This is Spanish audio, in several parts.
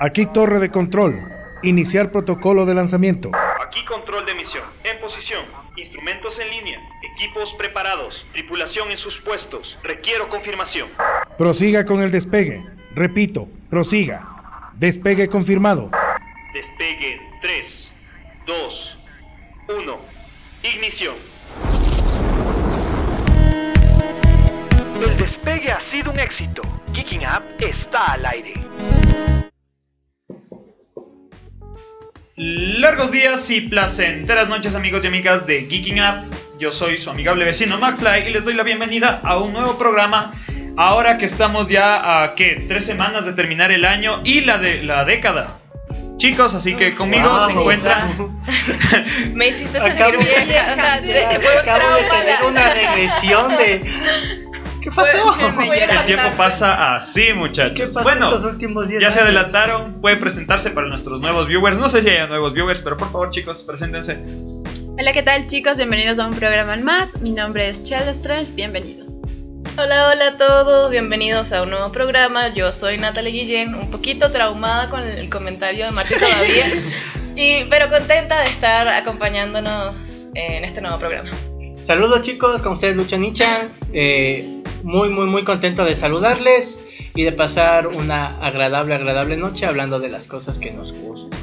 Aquí torre de control. Iniciar protocolo de lanzamiento. Aquí control de misión. En posición. Instrumentos en línea. Equipos preparados. Tripulación en sus puestos. Requiero confirmación. Prosiga con el despegue. Repito, prosiga. Despegue confirmado. Despegue 3, 2, 1. Ignición. El despegue ha sido un éxito. Kicking Up está al aire. Largos días y placenteras noches amigos y amigas de Geeking Up. Yo soy su amigable vecino McFly y les doy la bienvenida a un nuevo programa. Ahora que estamos ya a ¿qué? tres semanas de terminar el año y la de la década. Chicos, así que conmigo Wow. se encuentra. Me hiciste sentir Acabo- o sea, de tener una regresión de. ¿Qué pasó? El tiempo pasa así, muchachos. ¿Qué pasó bueno, estos últimos 10 ya se adelantaron. Puede presentarse para nuestros nuevos viewers. No sé si hay nuevos viewers, pero por favor, chicos, preséntense. Hola, ¿qué tal chicos? Bienvenidos a un programa más. Mi nombre es Chela Strange, bienvenidos. Hola, hola a todos, bienvenidos a un nuevo programa. Yo soy Natalie Guillén, un poquito traumada con el comentario de Martín todavía, y, pero contenta de estar acompañándonos en este nuevo programa. Saludos chicos, con ustedes Lucho Nichan. Eh, muy, muy, muy contento de saludarles y de pasar una agradable, agradable noche hablando de las cosas que nos gustan.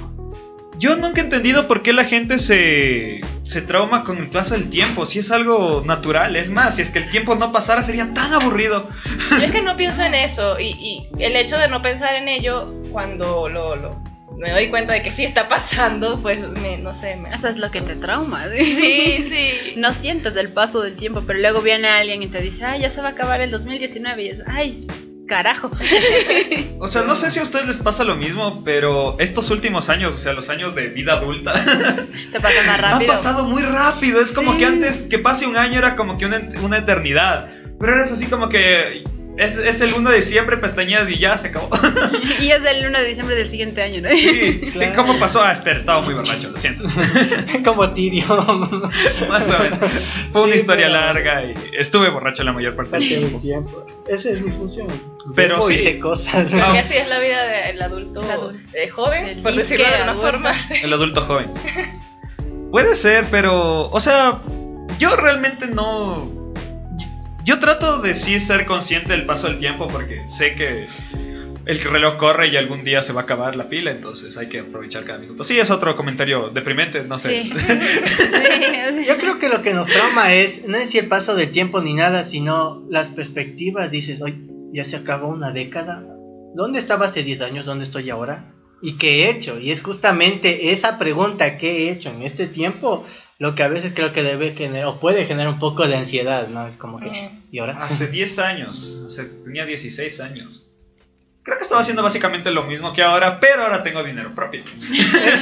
Yo nunca he entendido por qué la gente se, se trauma con el paso del tiempo. Si es algo natural. Es más, si es que el tiempo no pasara, sería tan aburrido. Yo es que no pienso en eso, y, y el hecho de no pensar en ello, cuando lo, lo- me doy cuenta de que sí está pasando, pues me, no sé, me... Eso es lo que te trauma. Sí, sí. No sientes el paso del tiempo, pero luego viene alguien y te dice, ay, ya se va a acabar el 2019 y es, ay, carajo. O sea, no sé si a ustedes les pasa lo mismo, pero estos últimos años, o sea, los años de vida adulta, Te pasa más han rápido. pasado muy rápido. Es como Sí. que antes que pase un año era como que una, una eternidad. Pero ahora es así como que es, es el 1 de diciembre, pestañeas y ya se acabó. y es del 1 de diciembre del siguiente año, ¿no? Sí. Claro. ¿Cómo pasó? Ah, espera, estaba muy borracho, lo siento. Como Tirio. Más o menos. Fue una Sí, historia pero- larga y estuve borracho la mayor parte del tiempo. Esa es mi función. Pero sí. sé cosas. Creo Ah. que así es la vida del adulto, El adulto. eh, joven, El por decirlo de alguna forma. El adulto joven. Puede ser, pero. O sea, yo realmente no. Yo trato de sí ser consciente del paso del tiempo porque sé que el reloj corre y algún día se va a acabar la pila, entonces hay que aprovechar cada minuto. Sí, es otro comentario deprimente, no sé. Sí. Yo creo que lo que nos trauma es, no es si el paso del tiempo ni nada, sino las perspectivas. Dices, oye, ya se acabó una década. ¿Dónde estaba hace 10 años? ¿Dónde estoy ahora? ¿Y qué he hecho? Y es justamente esa pregunta que he hecho en este tiempo lo que a veces creo que debe generar, o puede generar un poco de ansiedad, ¿no? Es como que. ¿y ahora? Hace 10 años, hace- tenía 16 años. Creo que estaba haciendo básicamente lo mismo que ahora, pero ahora tengo dinero propio.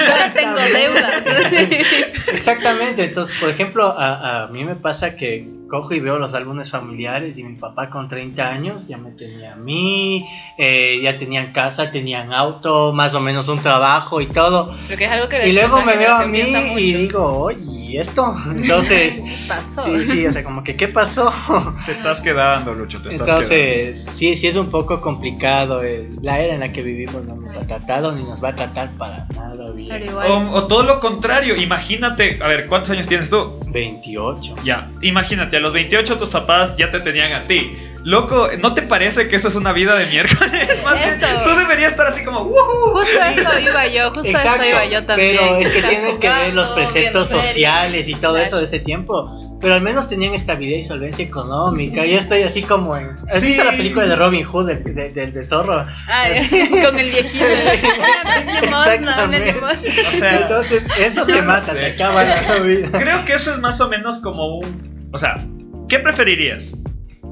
Ahora tengo deudas. Exactamente, entonces, por ejemplo, a, a mí me pasa que cojo y veo los álbumes familiares y mi papá con 30 años ya me tenía a mí, eh, ya tenían casa, tenían auto, más o menos un trabajo y todo. Creo que es algo que Y luego me veo a mí y digo, oye, ¿y esto? Entonces, ¿Qué pasó? sí, sí, o sea, como que, ¿qué pasó? Te estás quedando, Lucho, te estás quedando. Entonces, sí, sí es un poco complicado. eh, la era en la que vivimos no nos ha tratado ni nos va a tratar para nada bien. Pero igual. O, o todo lo contrario, imagínate, a ver, ¿cuántos años tienes tú? 28. Ya, imagínate, los 28 tus papás ya te tenían a ti. Loco, ¿no te parece que eso es una vida de miércoles? Más bien, tú deberías estar así como, ¡Woohoo! Justo eso iba yo, justo Exacto, eso iba yo también. pero es que tienes que ver los preceptos sociales y todo Claro. eso de ese tiempo. Pero al menos tenían estabilidad y solvencia económica. Yo estoy así como en. ¿Has Sí. visto la película de Robin Hood, del, del, del- del zorro? Ay, con el viejito. Una limosna. O sea, Entonces, eso te no mata, sé. te acaba la vida. creo que eso es más o menos como un... O sea, ¿qué preferirías?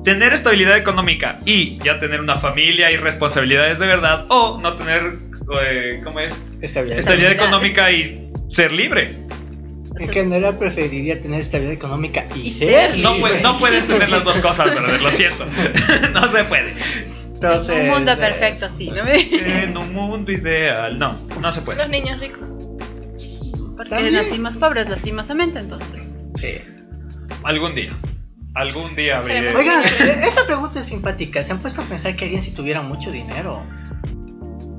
¿Tener estabilidad económica y ya tener una familia y responsabilidades de verdad? ¿O no tener, eh, ¿cómo es? Estabilidad. Estabilidad económica y ser libre? En general preferiría tener estabilidad económica y, Y ser ser No, libre. puedes- no puedes tener las dos cosas, brother, lo siento. no se puede. Entonces, Un mundo perfecto, sí, ¿no? En un mundo ideal. No, no se puede. Los niños ricos. Porque También. nacimos pobres, lastimosamente, entonces. Sí. Algún día. Algún día. Seremos- Oigan, eh, esa pregunta es simpática. ¿Se han puesto a pensar que alguien si tuviera mucho dinero?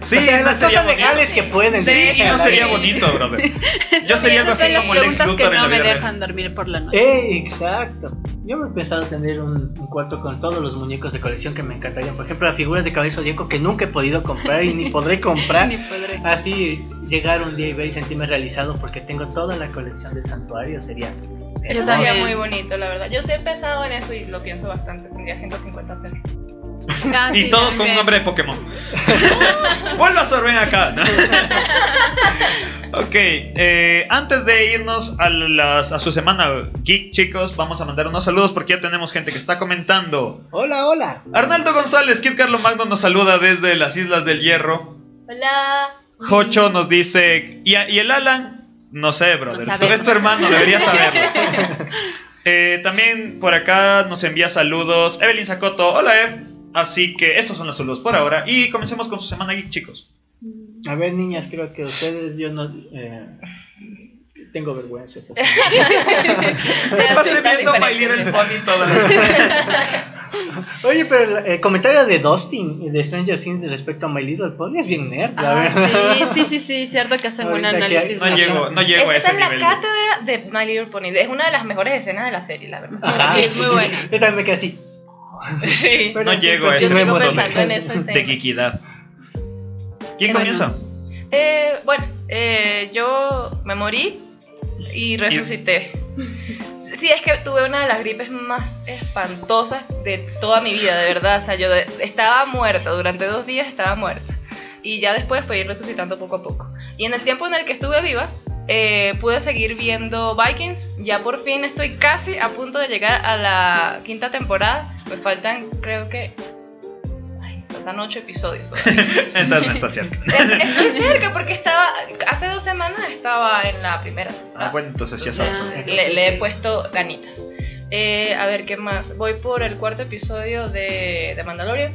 Sí, o sea, no las cosas legales que pueden. Sí, y no sería bonito, brother. Yo sería así como Lex que Luthor en la no me vida real. dejan dormir por la noche. Eh, exacto. Yo me he pensado tener un, un cuarto con todos los muñecos de colección que me encantarían. Por ejemplo, las figuras de cabello zodíaco que nunca he podido comprar y ni podré comprar. Ni podré. Así llegar un día y ver y sentirme realizado porque tengo toda la colección del santuario sería. Eso Yo sería también. muy bonito, la verdad. Yo sí he pensado en eso y lo pienso bastante. Tendría 150 perros. Ah, Y sí, todos con un nombre de Pokémon. Vuelva a sorber acá. ¿no? ok, eh, antes de irnos a, las- a su semana geek, chicos, vamos a mandar unos saludos porque ya tenemos gente que está comentando. Hola, hola. Arnaldo González, Kid Carlo Magno nos saluda desde las Islas del Hierro. Hola. Jocho nos dice. ¿Y, a- y el Alan? No sé, brother. No Tú sabemos. es tu hermano, deberías saberlo. Eh, también por acá nos envía saludos Evelyn Sacoto. Hola, Ev. Así que esos son los saludos por ahora. Y comencemos con su semana geek, chicos. A ver, niñas, creo que ustedes, yo no. eh, tengo vergüenza. esta semana. Me pasé Está viendo Little sí. Pony toda la Oye, pero el, el comentario de Dustin de Stranger Things respecto a My Little Pony es bien nerd, la Ah, verdad. sí, sí, sí, sí, cierto que hacen un Ahorita análisis. hay- No llego, no llego a Esa ese es la nivel. cátedra de My Little Pony. Es una de las mejores escenas de la serie, la verdad. Ajá. Sí, es muy buena. Yo también me quedé así. Sí. Pero No en llego a ese en esa de escena. geekidad. ¿Quién comienza? Eh, bueno, eh, yo me morí y resucité. Sí, es que tuve una de las gripes más espantosas de toda mi vida, de verdad. O sea, yo estaba muerta, durante dos días estaba muerta. Y ya después fui resucitando poco a poco. Y en el tiempo en el que estuve viva, eh, pude seguir viendo Vikings. Ya por fin estoy casi a punto de llegar a la quinta temporada. Me faltan, creo que... Faltan ocho episodios. Entonces no está cerca. Es- Estoy cerca porque estaba. Hace dos semanas estaba en la primera. Ah, bueno, entonces ya sabes. le, le he puesto ganitas. Eh, a ver, ¿qué más? Voy por el cuarto episodio de, de Mandalorian.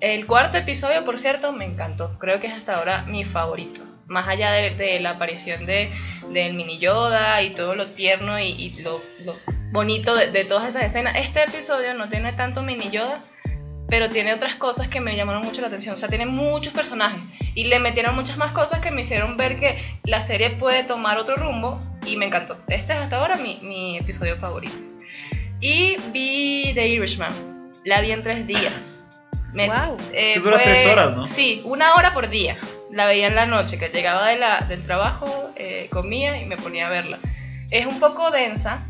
El cuarto episodio, por cierto, me encantó. Creo que es hasta ahora mi favorito. Más allá de, de la aparición de, del mini Yoda y todo lo tierno y, y lo, lo bonito de, de todas esas escenas. Este episodio no tiene tanto mini Yoda, pero tiene otras cosas que me llamaron mucho la atención. O sea, tiene muchos personajes y le metieron muchas más cosas que me hicieron ver que la serie puede tomar otro rumbo y me encantó. Este es hasta ahora mi, mi episodio favorito. Y vi The Irishman. La vi en tres días. Me- Guau. eh, Que dura tres horas, ¿no? Sí, una hora por día. La veía en la noche, que llegaba de la, del trabajo, eh, comía y me ponía a verla. Es un poco densa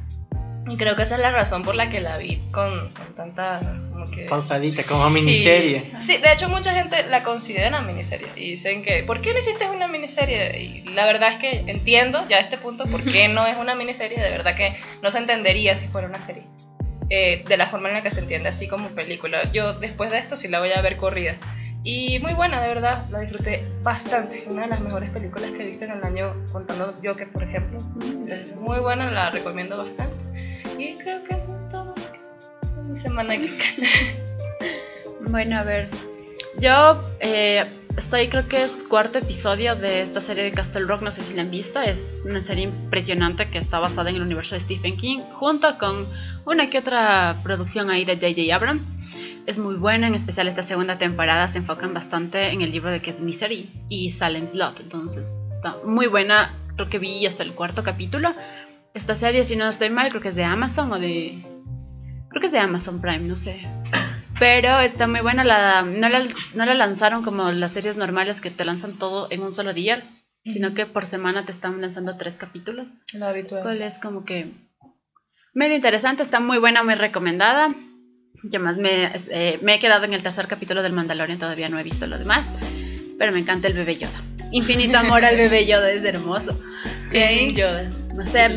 y creo que esa es la razón por la que la vi con, con tanta... Como que, Pausadita, como Sí. miniserie. Sí, de hecho mucha gente la considera miniserie y dicen que ¿por qué no hiciste una miniserie? Y la verdad es que entiendo ya a este punto por qué no es una miniserie, de verdad que no se entendería si fuera una serie. Eh, de la forma en la que se entiende así como película. Yo después de esto sí la voy a ver corrida. Y muy buena, de verdad, la disfruté bastante. Una de las mejores películas que he visto en el año, contando Joker, por ejemplo. Es muy buena, la recomiendo bastante. Y creo que eso es todo. Mi semana geek. Bueno, a ver. Yo eh, estoy, creo que es cuarto episodio de esta serie de Castle Rock. No sé si la han visto. Es una serie impresionante que está basada en el universo de Stephen King, junto con una que otra producción ahí de J.J. Abrams. Es muy buena, en especial esta segunda temporada se enfocan bastante en el libro de que es Misery y Salem Slot. Entonces está muy buena. Creo que vi hasta el cuarto capítulo. Esta serie, si no estoy mal, creo que es de Amazon o de. Creo que es de Amazon Prime, no sé. Pero está muy buena. La, no, la, no la lanzaron como las series normales que te lanzan todo en un solo día, sino que por semana te están lanzando tres capítulos. La habitual. Cual es como que medio interesante, está muy buena, muy recomendada. Yo más me, eh, me he quedado en el tercer capítulo del Mandalorian, todavía no he visto lo demás, pero me encanta el bebé Yoda. Infinito amor al bebé Yoda, es hermoso. Ok. Yoda. No sé,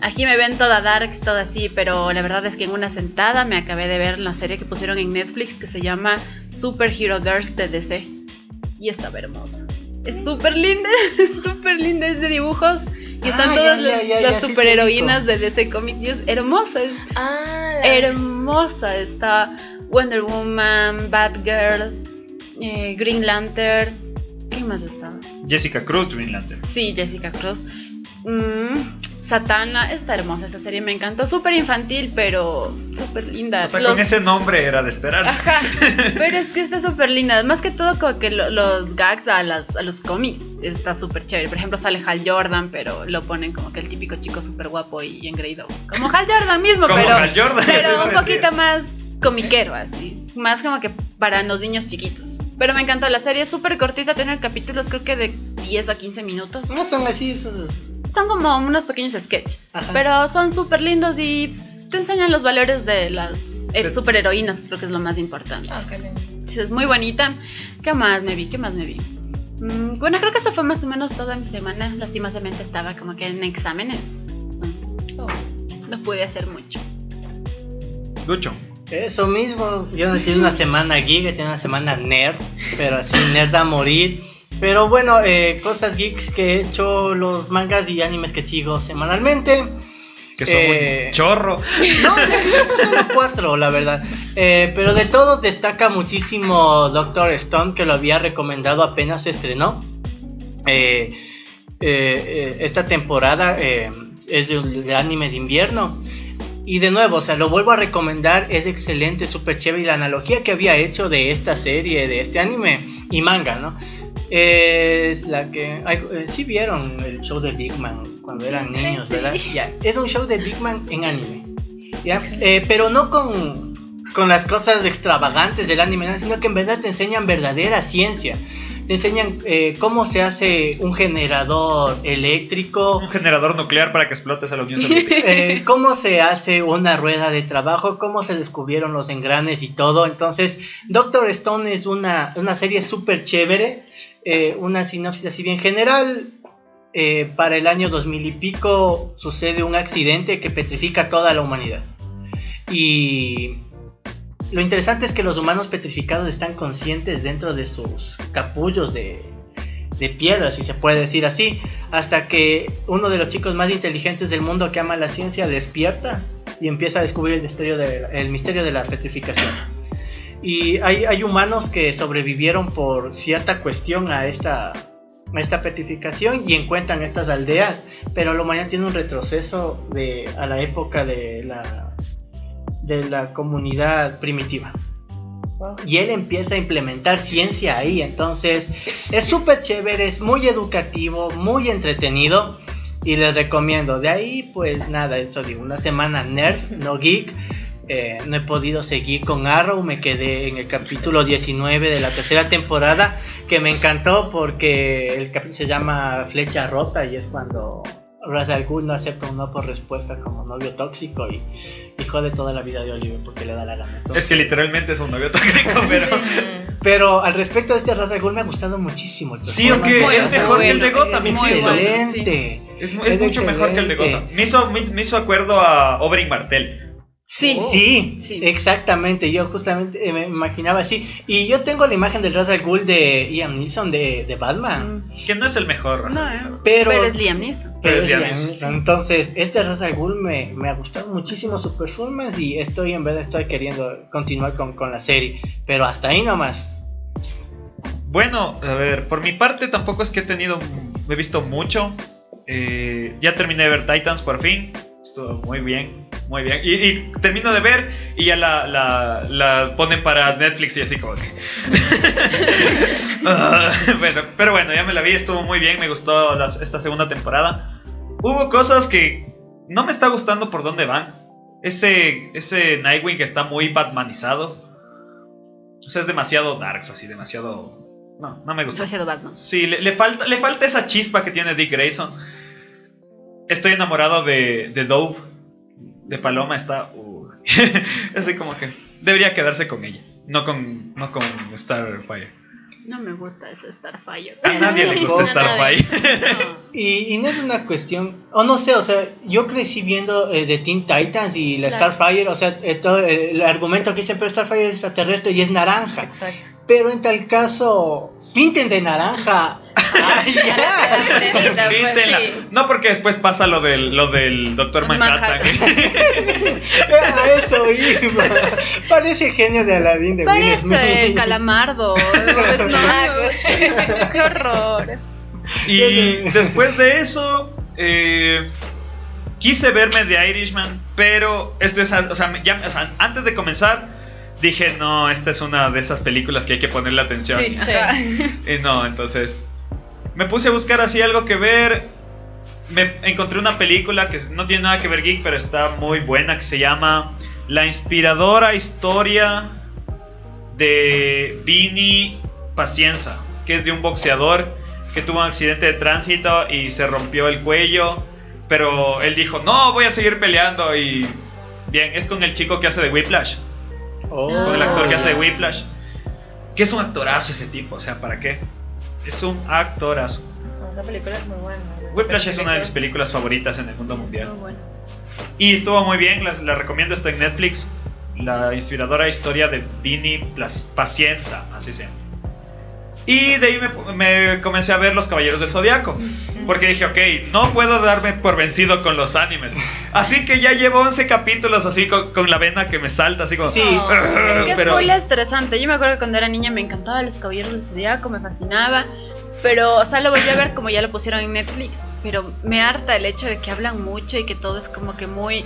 aquí me ven toda darks, toda así, pero la verdad es que en una sentada me acabé de ver la serie que pusieron en Netflix que se llama Super Hero Girls de DC. Y estaba hermosa. Es súper linda, es súper linda, es de dibujos. Y están Ah, todas ya, las, ya, ya, las superheroínas de DC Comics. y es hermosa, es Ah, hermosa. Está Wonder Woman, Batgirl, eh, Green Lantern. ¿Qué más está? Jessica Cruz, Green Lantern. Sí, Jessica Cruz. Mm, Satana, está hermosa esa serie, me encantó, súper infantil, pero súper linda. O sea, Los- con ese nombre era de esperarse. Ajá, pero es que está súper linda. Más que todo, como que lo- los gags a, las- a los cómics está súper chévere. Por ejemplo, sale Hal Jordan, pero lo ponen como que el típico chico súper guapo y engreído. Como Hal Jordan mismo, Como pero, Hal Jordan, pero un poquito más comiquero, así. Más como que para los niños chiquitos. Pero me encantó. La serie es súper cortita, tiene capítulos creo que de 10 a 15 minutos. No son así, son- Son como unos pequeños sketches, Ajá. pero son súper lindos y te enseñan los valores de las eh, superheroínas, creo que es lo más importante. Ah, qué lindo. Es muy bonita. ¿Qué más me vi? ¿Qué más me vi? Mm, bueno, creo que eso fue más o menos toda mi semana. Lastimosamente estaba como que en exámenes. Entonces, Oh. no pude hacer mucho. Lucho. Eso mismo, yo no tengo una semana geek, tengo una semana nerd, pero así nerd a morir. Pero bueno, eh, cosas geeks que he hecho, los mangas y animes que sigo semanalmente. Que son Eh, un chorro. No, esos son cuatro, la verdad. Eh, pero de todos destaca muchísimo Doctor Stone, que lo había recomendado apenas se estrenó. Eh, eh, esta temporada es de, de anime de invierno. Y de nuevo, o sea, lo vuelvo a recomendar, es excelente, súper chévere. Y la analogía que había hecho de esta serie, de este anime y manga, ¿no? Es la que. ay, eh, sí vieron el show de Big Man cuando eran Sí, niños, sí. ¿verdad? Ya, es un show de Big Man en anime. Eh, pero no con, con las cosas extravagantes del anime, ¿no? sino que en verdad te enseñan verdadera ciencia. Te enseñan eh, cómo se hace un generador eléctrico, Un generador nuclear para que explotes a la Unión Soviética. eh, cómo se hace una rueda de trabajo, cómo se descubrieron los engranes y todo. Entonces, Doctor Stone es una, una serie súper chévere, eh, una sinopsis así bien general. eh, para el año 2000 y pico sucede un accidente que petrifica toda la humanidad. Y lo interesante es que los humanos petrificados están conscientes dentro de sus capullos de, piedra, si se puede decir así, hasta que uno de los chicos más inteligentes del mundo que ama la ciencia despierta y empieza a descubrir el misterio el misterio de la petrificación. Y hay, hay humanos que sobrevivieron por cierta cuestión a esta, a esta petrificación y encuentran estas aldeas, pero la humanidad tiene un retroceso de, a la época de la, de la comunidad primitiva. Y él empieza a implementar ciencia ahí, entonces es súper chévere, es muy educativo, muy entretenido y les recomiendo. De ahí pues nada, esto digo, una semana nerd, no geek. Eh, no he podido seguir con Arrow, me quedé en el capítulo 19 de la tercera temporada, que me encantó porque el capítulo se llama Flecha Rota y es cuando Ra's al Ghul no acepta un no por respuesta como novio tóxico y, y jode toda la vida de Oliver porque le da la gana. Es que literalmente es un novio tóxico, pero. Pero al respecto de este Ra's al Ghul me ha gustado muchísimo. el Sí, aunque performance. es mejor que el de Gotham, Es bueno, excelente. Es, es Es mucho mejor que el de. Gotham. Me hizo, me, me hizo acuerdo a Oberyn Martell. Sí, Sí, Sí. exactamente. Yo justamente eh, me imaginaba así. Y yo tengo la imagen del Ra's al Ghul de Ian Neeson de, de Batman. Mm, Que no es el mejor. No, eh. pero- Pero, es Liam Neeson. pero pero es Liam Liam Neeson, Neeson. Entonces, este Ra's al Ghul me, me ha gustado muchísimo su performance. Y estoy, en verdad, estoy queriendo continuar con, con la serie. Pero hasta ahí nomás. Bueno, a ver, por mi parte tampoco es que he tenido, he visto mucho. Eh, ya terminé de ver Titans por fin. Estuvo muy bien, muy bien. Y, y termino de ver y ya la, la, la ponen para Netflix y así como que... Ah, bueno, pero bueno, ya me la vi, estuvo muy bien, me gustó esta segunda temporada. Hubo cosas que no me está gustando por dónde van. Ese, ese Nightwing que está muy batmanizado. O sea, es demasiado darks, así, demasiado... No, no me gusta. Demasiado Batman. Sí, le, le falta, le falta esa chispa que tiene Dick Grayson. Estoy enamorado de, de Dove. De Paloma está. uh, así como que debería quedarse con ella. No con, no con Starfire. No me gusta ese Starfire. A nadie le gusta. Starfire. No. Y, y no es una cuestión, o no sé, o sea, yo crecí viendo eh, de Teen Titans y la Claro. Starfire, o sea, eh, todo el argumento que dicen, pero Starfire es extraterrestre y es naranja. Exacto. Pero en tal caso, pinten de naranja. Ay, ya. pues, sí. No porque después pasa lo del, lo del Doctor El Manhattan. A eso iba. Parece genio de Aladdin de Will Parece Smith. calamardo. No, Ah, qué horror. y después de eso. eh, quise verme The Irishman, pero esto es, o sea, ya- o sea, antes de comenzar dije, no, esta es una de esas películas que hay que ponerle atención. Sí, Sí. Y no, entonces me puse a buscar así algo que ver. Me encontré una película que no tiene nada que ver geek, pero está muy buena, que se llama La inspiradora historia de Vini Pacienza, que es de un boxeador que tuvo un accidente de tránsito y se rompió el cuello, pero él dijo, no, voy a seguir peleando y... Bien, es con el chico que hace de Whiplash, Oh. con el actor que hace. Whiplash, que es un actorazo ese tipo, o sea, ¿para qué? Es un actorazo. No, esa película es muy buena. Whiplash es una de mis películas favoritas en el mundo Sí, mundial. es muy buena. Y estuvo muy bien, la, la recomiendo, está en Netflix. La inspiradora historia de Vini Plas- Pacienza, así se llama. Y de ahí me, me comencé a ver Los Caballeros del Zodiaco. Porque dije, ok, no puedo darme por vencido con los animes. Así que ya llevo 11 capítulos así con, con la vena que me salta, así como... Sí. No, Es que es muy estresante. Yo me acuerdo que cuando era niña me encantaban los caballeros del zodiaco, me fascinaba. Pero, o sea, lo volví a ver como ya lo pusieron en Netflix. Pero me harta el hecho de que hablan mucho y que todo es como que muy.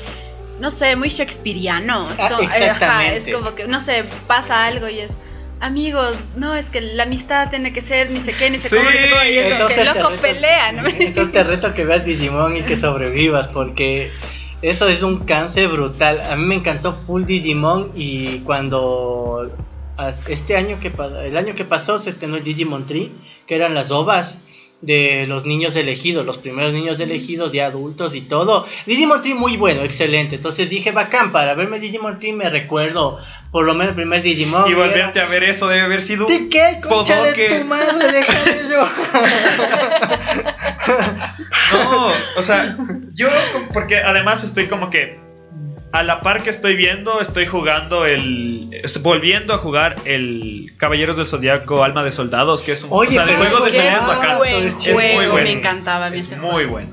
No sé, muy shakespeariano. Es Ah, como, eh, ajá, es como que, no sé, pasa algo y es. Amigos, no, es que la amistad tiene que ser ni sé qué, ni sé Sí, cómo, ni sé cómo. Y es como que loco reto- pelean. Entonces te reto que veas Digimon y que sobrevivas porque eso es un cáncer brutal. A mí me encantó Full Digimon y cuando a- este año que el año que pasó se estrenó el Digimon Tree, que eran las ovas de los niños elegidos, los primeros niños elegidos de adultos y todo. Digimon Tree muy bueno, excelente. Entonces dije, bacán, para verme Digimon Tree me recuerdo por lo menos el primer Digimon. Y era- volverte a ver eso debe haber sido... ¿De qué? Concha de Bodoque. tu madre, déjame yo. No, o sea, yo, porque además estoy como que a la par que estoy viendo, estoy jugando el. estoy volviendo a jugar el Caballeros del Zodiaco Alma de Soldados, que es un Oye, o sea, de juego de peleas bacán. buen Es muy juego, bueno. me encantaba Es ese muy juego. bueno.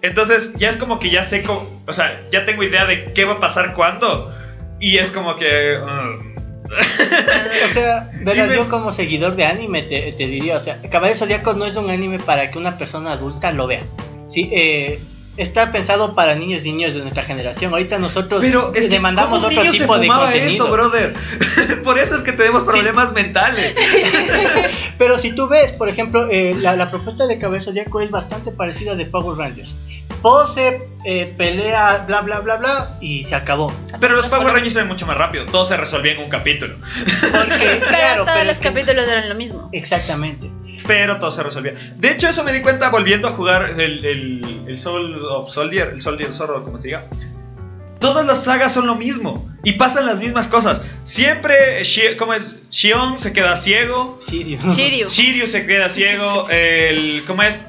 Entonces, ya es como que ya sé cómo. O sea, ya tengo idea de qué va a pasar cuándo. Y es como que. O sea, verás, yo como seguidor de anime te, te diría, o sea, Caballeros Zodiacos no es un anime para que una persona adulta lo vea. Sí, eh, está pensado para niños y niños de nuestra generación. Ahorita nosotros Pero es que demandamos ¿cómo otro niño se tipo de fumaba contenido. eso, brother. Por eso es que tenemos problemas mentales. Pero si tú ves, por ejemplo, eh, la, la propuesta de Cabeza Zodiaco es bastante parecida a de Power Rangers. Pose, eh, pelea, bla bla bla bla, y se acabó. Pero los Power Rangers se ven mucho más rápido. Todo se resolvía en un capítulo. Porque, Pero claro, todos pero los es que- capítulos eran lo mismo. Exactamente. Pero todo se resolvía. De hecho, eso me di cuenta volviendo a jugar el, el, el Soul of Soldier, el Soldier Zorro, como se diga. Todas las sagas son lo mismo y pasan las mismas cosas. Siempre, ¿cómo es? Shion se queda ciego, Sirio. Shiryu. Shiryu se queda ciego, el, ¿cómo es?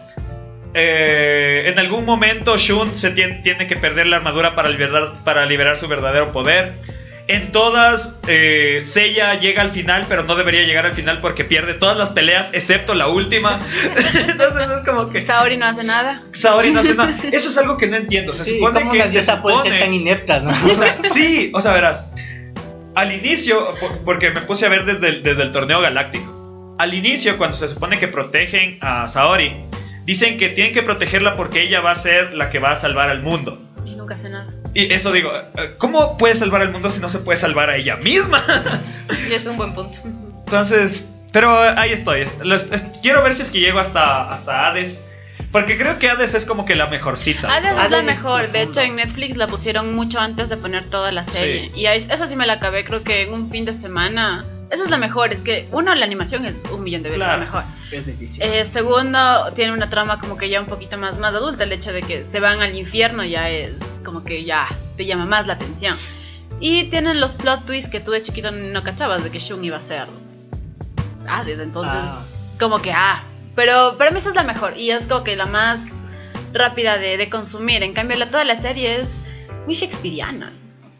Eh, en algún momento Shun se tien- tiene que perder la armadura para liberar, para liberar su verdadero poder. En todas, eh, Seiya llega al final, pero no debería llegar al final porque pierde todas las peleas excepto la última. Entonces es como que Saori no hace nada. Saori no hace nada. Eso es algo que no entiendo. Se Sí, supone ¿cómo que una se diosa puede ser supone- tan inepta, no? o sea, sí, o sea, verás. Al inicio, por- porque me puse a ver desde el, desde el torneo galáctico. Al inicio, cuando se supone que protegen a Saori, dicen que tienen que protegerla porque ella va a ser la que va a salvar al mundo. Y nunca hace nada. Y eso digo, eh, ¿cómo puede salvar al mundo si no se puede salvar a ella misma? Y es un buen punto. Entonces, pero ahí estoy. Quiero ver si es que llego hasta, hasta Hades. Porque creo que Hades es como que la mejorcita. Hades es la mejor. De hecho, en Netflix la pusieron mucho antes de poner toda la serie. Y esa sí me la acabé, creo que en un fin de semana. Esa es la mejor. Es que, uno, la animación es un millón de veces Claro. la mejor. Es difícil. Eh, segundo, tiene una trama como que ya un poquito más, más adulta. El hecho de que se van al infierno ya es como que ya te llama más la atención. Y tienen los plot twists que tú de chiquito no cachabas de que Shun iba a ser Hades. Entonces, Ah. como que, ah. Pero para mí esa es la mejor. Y es como que la más rápida de, de consumir. En cambio, la, toda la serie es muy shakespeariana.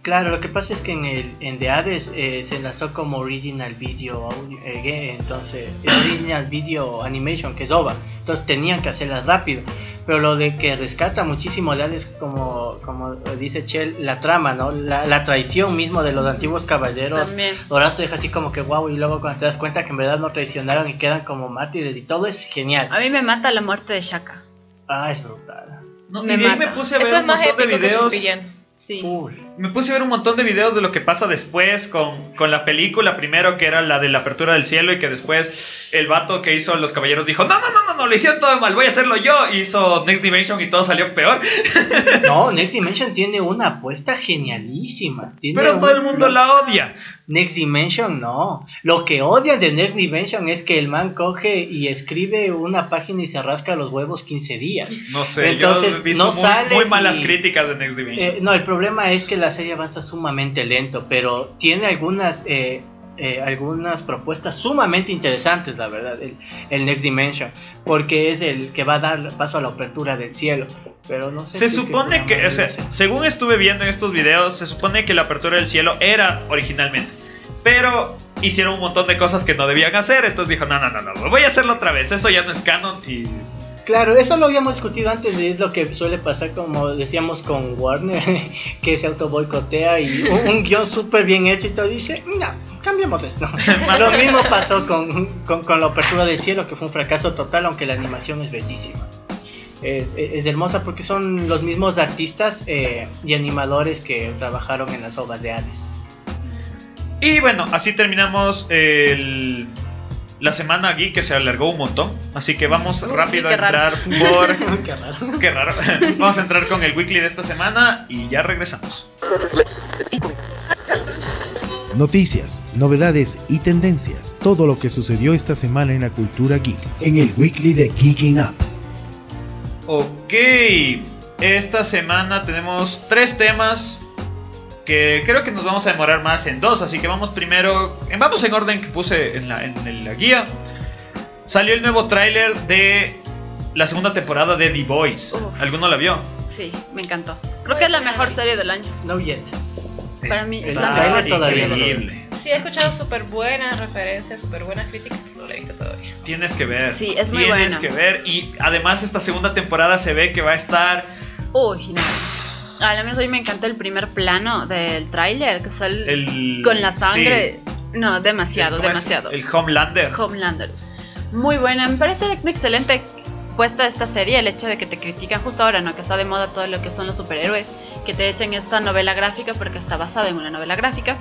Claro, lo que pasa es que en el en The Hades eh, se lanzó como Original Video audio, eh, game, entonces Original Video Animation, que es OVA, entonces tenían que hacerlas rápido. Pero lo de que rescata muchísimo de Hades, como, como dice Chell, la trama, ¿no? La, la traición mismo de los antiguos caballeros. Ahora te deja así como que wow, y luego cuando te das cuenta que en verdad no traicionaron y quedan como mártires y todo es genial. A mí me mata la muerte de Shaka. Ah, es brutal. No, Me y de ahí me mata. puse a ver Eso es un más montón de épico que su videos. Sí. Full. Me puse a ver un montón de videos de lo que pasa después con, con la película, primero que era la de la apertura del cielo y que después el vato que hizo Los Caballeros dijo, no, no, no, no, no, lo hicieron todo mal, voy a hacerlo yo. Hizo Next Dimension y todo salió peor. No, Next Dimension tiene una apuesta genialísima. Tiene Pero un- todo el mundo la odia. Next Dimension no. Lo que odian de Next Dimension es que el man coge y escribe una página y se rasca los huevos 15 días. No sé, Entonces, yo he visto no muy, sale muy malas y- críticas de Next Dimension. Eh, no, el problema es que la serie avanza sumamente lento, pero tiene algunas eh, eh, algunas propuestas sumamente interesantes, la verdad, el, el Next Dimension, porque es el que va a dar paso a la apertura del cielo. Pero no sé Se si supone que, o sea, según estuve viendo en estos videos, se supone que la apertura del cielo era originalmente. Pero hicieron un montón de cosas que no debían hacer, entonces dijo, no, no, no, no, voy a hacerlo otra vez, eso ya no es canon y... Claro, eso lo habíamos discutido antes, y es lo que suele pasar, como decíamos con Warner, que se auto boicotea y un, un guion súper bien hecho y todo, dice, no, cambiemos esto. Lo mismo pasó con, con, con la apertura del cielo, que fue un fracaso total, aunque la animación es bellísima. Es, es- es hermosa porque son los mismos artistas eh, y animadores que trabajaron en las obras de Hades. Y bueno, así terminamos el- la semana aquí que se alargó un montón. Así que vamos rápido a raro. entrar por... Qué raro. Qué raro. Vamos a entrar con el weekly de esta semana y ya regresamos. Noticias, novedades y tendencias. Todo lo que sucedió esta semana en la cultura geek. En el weekly de Geeking Up. Ok, esta semana tenemos tres temas que creo que nos vamos a demorar más en dos, así que vamos primero, vamos en orden que puse en la, en la guía. Salió el nuevo tráiler de la segunda temporada de The Boys. Uf. ¿Alguno la vio? Sí, me encantó. Creo que es la mejor serie del año. No yet. Para mí es la mejor. Increíble. Sí, he escuchado súper buenas referencias, súper buenas críticas, pero no la he visto todavía. Tienes que ver. Sí, es muy Tienes buena. que ver. Y además esta segunda temporada se ve que va a estar... Uy, no. A lo menos a mí me encantó el primer plano del tráiler, que sale El, con la sangre. sí. No, demasiado, ¿Cómo es? demasiado. El Homelander. Homelander. Muy buena, me parece una excelente puesta esta serie, el hecho de que te critican justo ahora, ¿no? Que está de moda todo lo que son los superhéroes, que te echen esta novela gráfica porque está basada en una novela gráfica.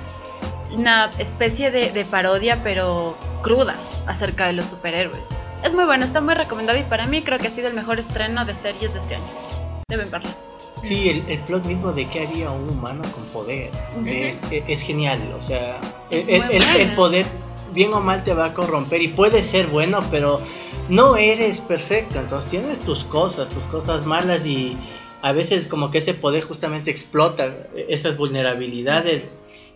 Una especie de, de parodia, pero cruda, acerca de los superhéroes. Es muy buena, está muy recomendada y para mí creo que ha sido el mejor estreno de series de este año. Deben verla. Sí, el, el plot mismo de que haría un humano con poder es, es- es genial. O sea, Es el, el- el poder, bien o mal, te va a corromper y puede ser bueno, pero no eres perfecto. Entonces tienes tus cosas, tus cosas malas y a veces como que ese poder justamente explota esas vulnerabilidades.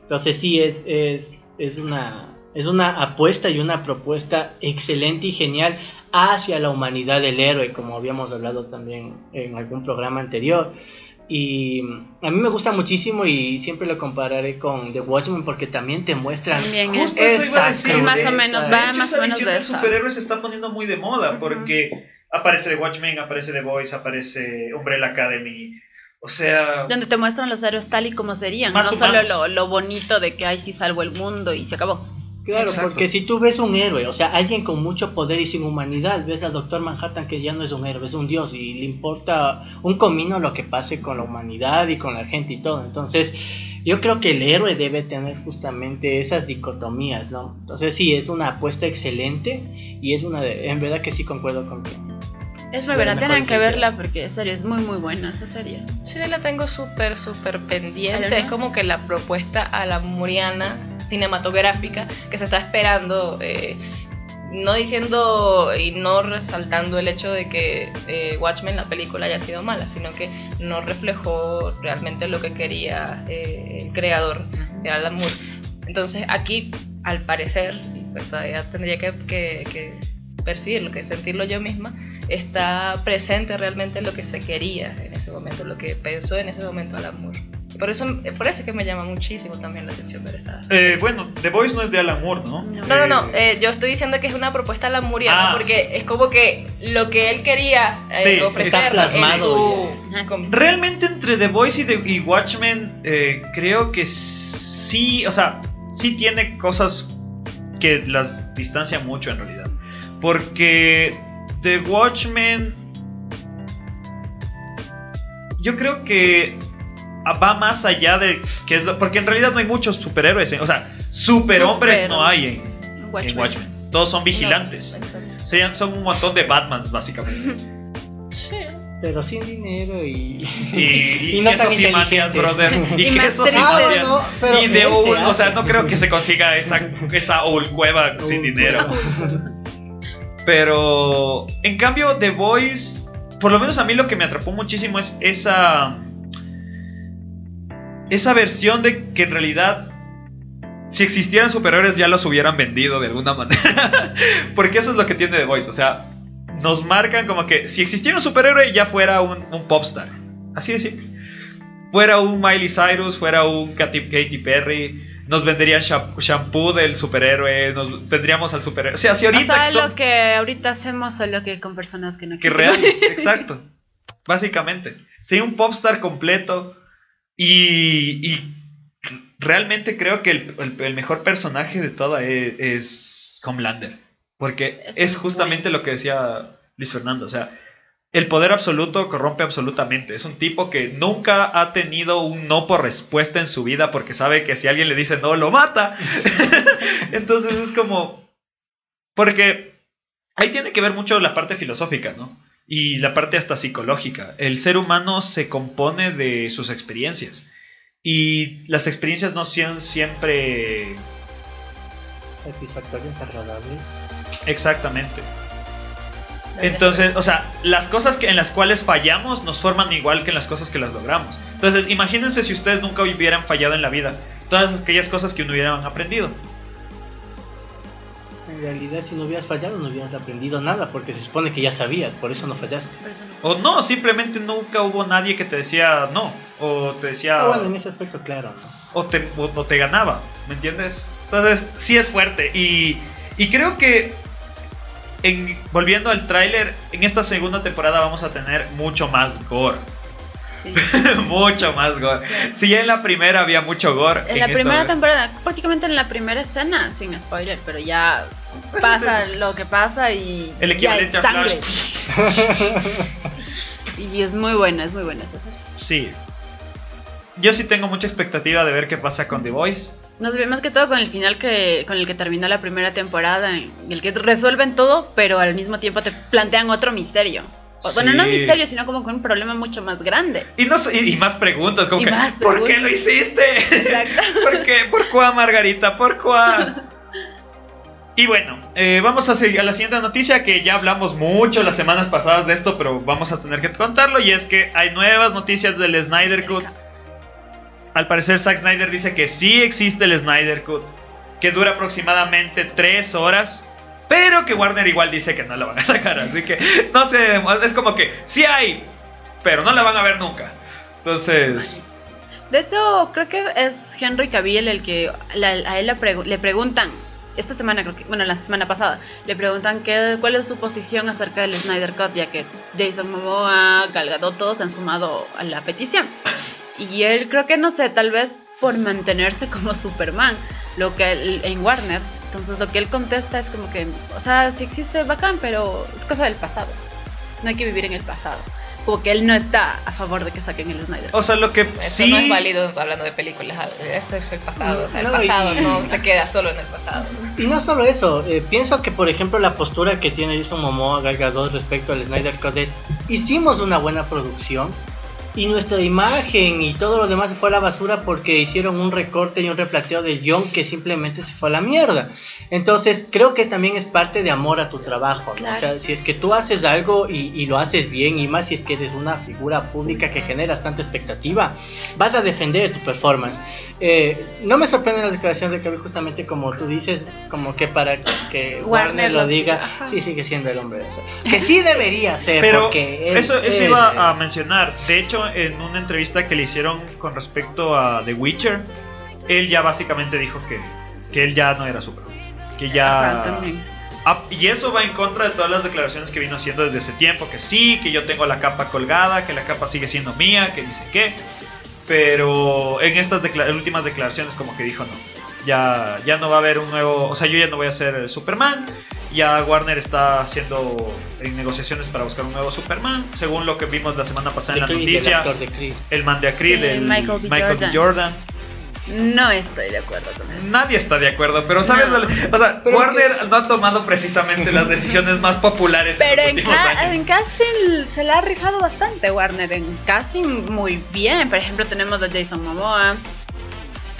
Entonces sí, es, es, es, una, es una apuesta y una propuesta excelente y genial hacia la humanidad del héroe, como habíamos hablado también en algún programa anterior. Y a mí me gusta muchísimo y siempre lo compararé con The Watchmen porque también te muestran También es- Justo eso iba a esa decir. Es más o crudeza. menos, De va hecho, más o menos de de superhéroes se está poniendo muy de moda porque aparece The Watchmen, aparece The Boys, aparece Umbrella Academy. O sea, Donde te muestran los héroes tal y como serían, no solo humanos. lo, lo bonito de que ay sí salvo el mundo y se acabó. Claro, Exacto. porque si tú ves un héroe, o sea, alguien con mucho poder y sin humanidad, ves al Doctor Manhattan que ya no es un héroe, es un dios y le importa un comino lo que pase con la humanidad y con la gente y todo. Entonces, yo creo que el héroe debe tener justamente esas dicotomías, ¿no? Entonces, sí, es una apuesta excelente y es una de, en verdad que sí concuerdo con que Es muy buena, tienen que verla porque en serio es muy muy buena esa serie. Sí, la tengo súper, súper pendiente. Es como que la propuesta a la muriana cinematográfica que se está esperando. eh, no diciendo y no resaltando el hecho de que eh, Watchmen, la película, haya sido mala, sino que no reflejó realmente lo que quería eh, el creador, que era Alan Moore. Entonces aquí, al parecer, pues todavía tendría que, que- que percibirlo, que sentirlo yo misma, está presente realmente lo que se quería en ese momento, lo que pensó en ese momento Alan Moore. Y por eso, por eso es que me llama muchísimo también la atención ver esa... eh, bueno, The Boys no es de Alan Moore, ¿no? No. No, no, no, eh, yo estoy diciendo que es una propuesta lamuriana Ah. porque es como que lo que él quería eh, Sí, ofrecer está plasmado en. Ah, su... sí. Realmente entre The Voice y, The- y Watchmen eh, creo que sí, o sea, sí tiene cosas que las distancian mucho en realidad. Porque The Watchmen yo creo que va más allá de que es lo- porque en realidad no hay muchos superhéroes, en- o sea, superhombres Super- no hay en, en Watchmen. Todos son vigilantes. No. Serían, son un montón de Batmans, básicamente. Pero sin dinero y. Y, y, Y no tan quesos y manias, brother. Y, Y quesos y manias. No, y de Owl, o sea, no creo que se consiga esa, esa Owl cueva sin dinero. Pero, en cambio, The Voice, por lo menos a mí lo que me atrapó muchísimo es esa. Esa versión de que en realidad. Si existieran superhéroes ya los hubieran vendido de alguna manera. Porque eso es lo que tiene The Voice. O sea, nos marcan como que si existiera un superhéroe ya fuera un, un popstar. Así de simple. Fuera un Miley Cyrus, fuera un Katy, Katy Perry. Nos venderían sha- shampoo del superhéroe. Nos tendríamos al superhéroe. O sea, si O ahorita sea, que son- lo que ahorita hacemos solo que con personas que no que existen. reales, exacto. Básicamente. Sería un popstar completo. Y, y realmente creo que el, el- el mejor personaje de toda es, es Homelander. Porque Es justamente lo que decía Luis Fernando. O sea, el poder absoluto corrompe absolutamente. Es un tipo que nunca ha tenido un no por respuesta en su vida porque sabe que si alguien le dice no, lo mata. Entonces es como... Porque ahí tiene que ver mucho la parte filosófica, ¿no? Y la parte hasta psicológica. El ser humano se compone de sus experiencias. Y las experiencias no son siempre Satisfactorios, agradables. exactamente. Entonces, o sea, las cosas que, en las cuales fallamos nos forman igual que en las cosas que las logramos. Entonces, imagínense si ustedes nunca hubieran fallado en la vida. Todas aquellas cosas que no hubieran aprendido. En realidad, si no hubieras fallado, no hubieras aprendido nada, porque se supone que ya sabías, por eso no fallaste. O no, simplemente nunca hubo nadie que te decía no. O te decía... Ah, bueno, en ese aspecto, claro. ¿no? o te, o, o te ganaba, ¿me entiendes? Entonces, sí es fuerte. Y, y creo que, en, volviendo al tráiler, en esta segunda temporada vamos a tener mucho más gore. Sí. mucho más gore. Si ya en la primera había mucho gore. En la primera temporada, prácticamente en la primera escena, sin spoiler, pero ya Pues pasa lo que pasa y El ya equivalente es a sangre. Flash. Y es muy buena, es muy buena esa serie. Sí. Yo sí tengo mucha expectativa de ver qué pasa con The Voice. Nos ve más que todo con el final que con el que terminó la primera temporada, en el que resuelven todo, pero al mismo tiempo te plantean otro misterio. Bueno, no misterio, sino como con un problema mucho más grande. Y, no, y, y más preguntas, como Y que, más ¿por qué preguntas. lo hiciste? Exacto. ¿Por qué? ¿Por cuá, Margarita? ¿Por cuá? Y bueno, eh, vamos a seguir a la siguiente noticia que ya hablamos mucho las semanas pasadas de esto, pero vamos a tener que contarlo y es que hay nuevas noticias del Snyder Cut. Al parecer Zack Snyder dice que sí existe el Snyder Cut, que dura aproximadamente 3 horas, pero que Warner igual dice que no la van a sacar, así que no sé, es como que sí hay, pero no la van a ver nunca. Entonces, De hecho, creo que es Henry Cavill el que la- a él pregu- le preguntan, esta semana creo que, bueno, la semana pasada, le preguntan qué, cuál es su posición acerca del Snyder Cut, ya que Jason Momoa, Gal Gadot, todos han sumado a la petición. Y él creo que, no sé, tal vez por mantenerse como Superman, lo que él- en Warner, entonces lo que él contesta es como que, o sea, sí existe bacán, pero es cosa del pasado. No hay que vivir en el pasado. Como que él no está a favor de que saquen el Snyder o sea, lo que Eso sí... no es válido hablando de películas. Eso es el pasado. O sea, el No, pasado y- no se queda solo en el pasado. Y no solo eso, eh, pienso que por ejemplo la postura que tiene Jason Momoa Gal Gadot respecto al Snyder Cut es hicimos una buena producción y nuestra imagen y todo lo demás se fue a la basura porque hicieron un recorte y un replateo del guion que simplemente se fue a la mierda. Entonces creo que también es parte de amor a tu trabajo. ¿no? Claro. O sea, si es que tú haces algo y, y lo haces bien y más si es que eres una figura pública que generas tanta expectativa, vas a defender tu performance. Eh, no me sorprende la declaración de Cavill justamente como tú dices, como que para que Warner, Warner lo diga, ajá. sí sigue siendo el hombre de eso. Que sí debería ser, Pero porque es- eso, eso es- iba a mencionar. De hecho, en una entrevista que le hicieron con respecto a The Witcher, él ya básicamente dijo que, que él ya no era Superman. Que ya... También. Ah, y eso va en contra de todas las declaraciones que vino haciendo desde ese tiempo, que sí, que yo tengo la capa colgada, que la capa sigue siendo mía, que dice qué. Pero en estas decla- últimas declaraciones como que dijo no. Ya, ya no va a haber un nuevo, o sea, yo ya no voy a ser Superman Ya Warner está haciendo en negociaciones para buscar un nuevo Superman. Según lo que vimos la semana pasada en la Creed, noticia, actor de Creed. el man de Creed, Sí, el Michael B. Michael B. Jordan. Jordan. No estoy de acuerdo con eso. Nadie está de acuerdo, pero sabes, No. o sea, Pero Warner no ha tomado precisamente las decisiones más populares Pero en en, los últimos ca- años. en casting se la ha rifado bastante Warner. En casting muy bien. Por ejemplo, tenemos a Jason Momoa.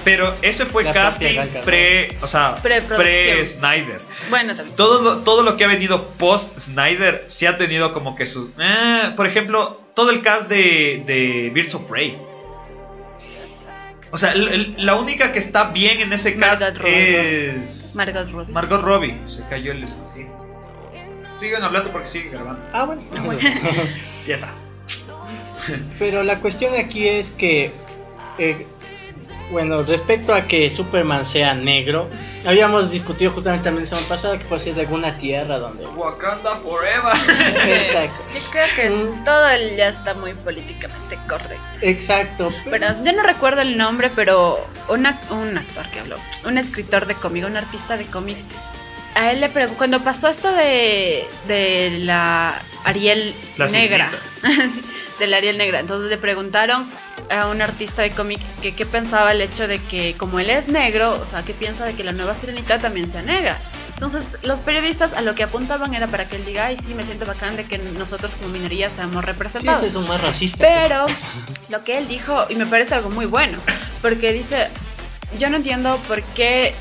Pero ese fue La casting pre, o sea, Preproducción. pre Snyder. Bueno, también. Todo lo, todo lo que ha venido post Snyder sí ha tenido como que su, eh, por ejemplo, todo el cast de, de Birds of Prey. O sea, el- el- la única que está bien en ese cast Margot Robbie. es Margot Robbie. Margot Robbie. Se cayó el sí. Sigan hablando porque sigue grabando. Ah, bueno. Ya está. Pero la cuestión aquí es que, eh, bueno, respecto a que Superman sea negro, habíamos discutido justamente también la semana pasada que por si es de alguna tierra donde... Wakanda Forever. Exacto. Yo creo que Mm. todo ya está muy políticamente correcto. Exacto. Pero yo no recuerdo el nombre, pero una, un actor que habló, un escritor de cómic, un artista de cómic, a él le preguntó, cuando pasó esto de, de la Ariel La negra, sí, de la Ariel negra, entonces le preguntaron a un artista de cómic que qué pensaba el hecho de que como él es negro, o sea, qué piensa de que la nueva sirenita también sea negra. Entonces los periodistas a lo que apuntaban era para que él diga, ay sí, me siento bacán de que nosotros como minoría seamos representados. ese es un más racista. Pero lo que él dijo, y me parece algo muy bueno, porque dice, yo no entiendo por qué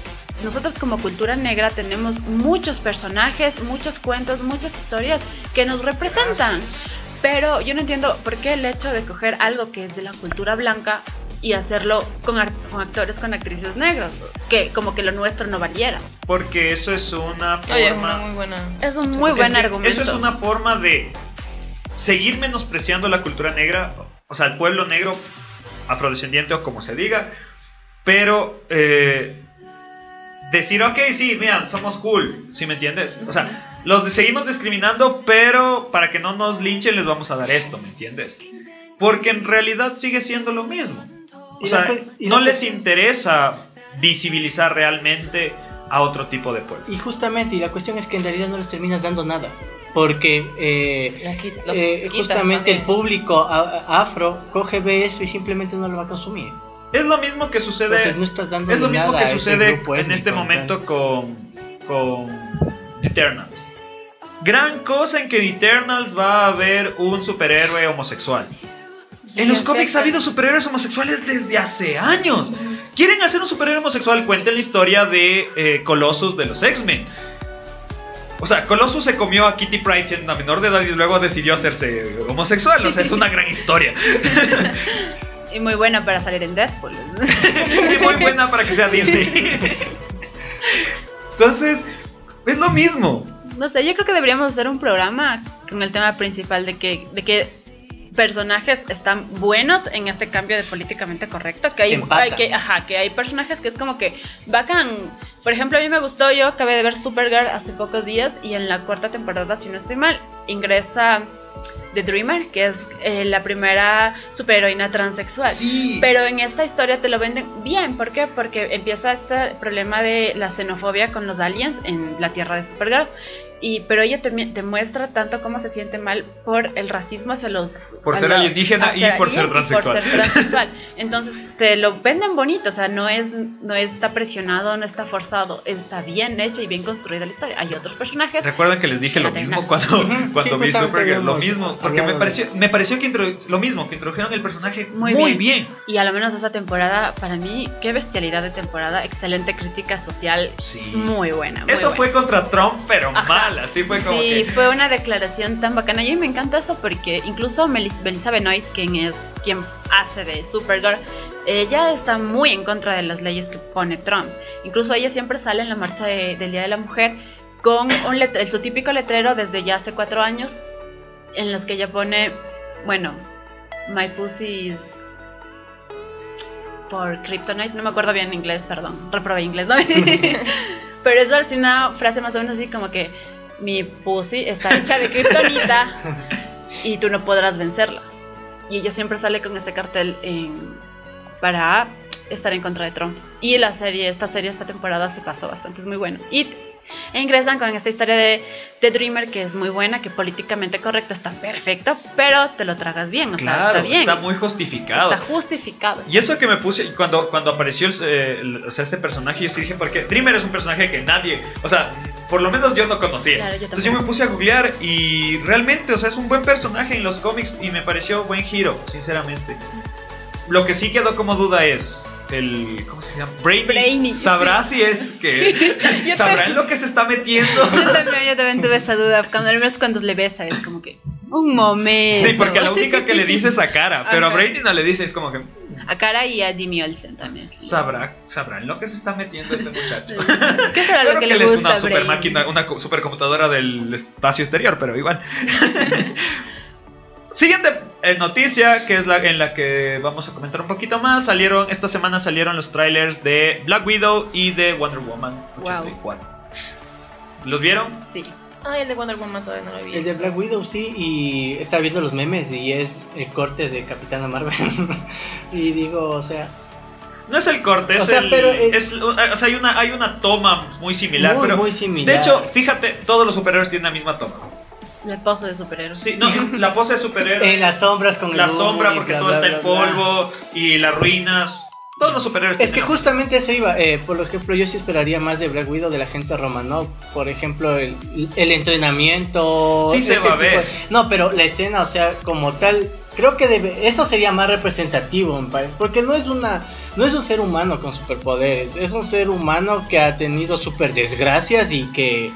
nosotros como cultura negra tenemos muchos personajes, muchos cuentos, muchas historias que nos representan. Pero yo no entiendo por qué el hecho de coger algo que es de la cultura blanca y hacerlo con, actores, con actrices negros, que como que lo nuestro no valiera. Porque eso es una forma. Oye, es una muy buena. Es un muy Es buen que argumento. Eso es una forma de seguir menospreciando la cultura negra, o sea, el pueblo negro, afrodescendiente o como se diga, pero eh, decir, ok, sí, mira, somos cool, ¿sí me entiendes? O sea, los seguimos discriminando, pero para que no nos linchen les vamos a dar esto, ¿me entiendes? Porque en realidad sigue siendo lo mismo. O sea, no les interesa visibilizar realmente a otro tipo de pueblo. Y justamente, y la cuestión es que en realidad no les terminas dando nada. Porque eh, eh, justamente el público afro coge, ve eso y simplemente no lo va a consumir. Es lo mismo que sucede. Entonces no estás dando Es lo mismo que sucede grupo en este momento con, con The Eternals. Gran cosa en que The Eternals va a haber un superhéroe homosexual. En los cómics ha habido superhéroes homosexuales desde hace años. ¿Quieren hacer un superhéroe homosexual? Cuenten la historia de eh, Colossus de los X-Men. O sea, Colossus se comió a Kitty Pryde siendo una menor de edad y luego decidió hacerse homosexual. O sea, es una gran historia. Y muy buena para salir en Deadpool. y muy buena para que sea Disney. Entonces, es lo mismo. No sé, yo creo que deberíamos hacer un programa con el tema principal de que, de que personajes están buenos en este cambio de políticamente correcto. Que hay, Que empatan. hay que, ajá, que hay personajes que es como que bacán. Por ejemplo, a mí me gustó, yo acabé de ver Supergirl hace pocos días y en la cuarta temporada, si no estoy mal, ingresa The Dreamer, que es eh, la primera superheroína transexual. Sí. Pero en esta historia te lo venden bien, ¿por qué? Porque empieza este problema de la xenofobia con los aliens en la tierra de Supergirl. Y, pero ella te, te muestra tanto cómo se siente mal por el racismo hacia los... Por ser alienígena y por ser transexual. por ser transexual. Entonces te lo venden bonito, o sea, no, es, no está presionado, no está forzado, está bien hecha y bien construida la historia. Hay otros personajes... ¿Recuerdan que les dije lo mismo cuando, cuando sí, vi Supergirl? Lo mismo, porque me pareció, me pareció que lo mismo, que introdujeron el personaje muy, Muy bien. bien. Y a lo menos esa temporada, para mí, qué bestialidad de temporada, excelente crítica social, Sí. muy buena. muy Eso buena. fue contra Trump, pero Ajá. mal, así fue como sí, que... fue una declaración tan bacana. Y a mí me encanta eso porque incluso Melis Melissa Benoist, quien es quien hace de Supergirl, ella está muy en contra de las leyes que pone Trump. Incluso ella siempre sale en la marcha de- del Día de la Mujer con un letre- su típico letrero desde ya hace cuatro años en los que ella pone, bueno, my pussy is por Kryptonite, no me acuerdo bien en inglés, perdón, reprobé inglés, ¿no? Pero es así una frase más o menos así como que mi pussy está hecha de kriptonita y tú no podrás vencerla. Y ella siempre sale con ese cartel en- para estar en contra de Trump. Y la serie, esta serie, esta temporada se pasó bastante, es muy bueno. Y E ingresan con esta historia de The Dreamer que es muy buena, que políticamente correcta, está perfecto, pero te lo tragas bien, o sea, está bien. está muy justificado. Está justificado. Y eso que me puse cuando, cuando apareció el, el- o sea, este personaje, yo sí dije, porque Dreamer es un personaje que nadie, o sea, por lo menos yo no conocía. Claro, yo Entonces yo me puse a googlear y realmente, o sea, es un buen personaje en los cómics y me pareció buen giro, sinceramente. Lo que sí quedó como duda es el ¿cómo se llama? Brainy. Brainy. ¿Sabrá si es que sabrá en lo que se está metiendo? Yo también, yo también tuve esa duda. Cuando al menos cuando le besa, es como que. Un momento. Sí, porque la única que le dice es a Cara, pero a Ajá. Brainy no le dice, es como que A Cara y a Jimmy Olsen también. sabrá, sabrá en lo que se está metiendo este muchacho. ¿Qué será Claro lo que, que le él es gusta una a super Brainy? máquina, una co- supercomputadora del espacio exterior, pero igual. Siguiente eh, noticia, que es la en la que vamos a comentar un poquito más. Salieron, esta semana salieron los trailers de Black Widow y de Wonder Woman Wow. 84. ¿Los vieron? Sí. Ay, el de Wonder Woman todavía no lo vi. El de Black Widow sí, y estaba viendo los memes y es el corte de Capitana Marvel. y digo, o sea, No es el corte, es O sea, el. pero es- es- o sea, hay una, hay una toma muy similar. muy, pero, muy similar. de hecho, fíjate, todos los superhéroes tienen la misma toma. La pose de superhéroe. Sí, no, la pose de superhéroe. en las sombras con el la sombra porque bla, todo bla, está bla, en bla. polvo y las ruinas. Todos los superhéroes Es que justamente eso iba. eh, por ejemplo, yo sí esperaría más de Black Widow de la gente Romanov. Por ejemplo, el, el entrenamiento. Sí se va a de- ver. No, pero la escena, o sea, como tal, creo que debe, eso sería más representativo, porque no es una, no es un ser humano con superpoderes, es un ser humano que ha tenido super desgracias y que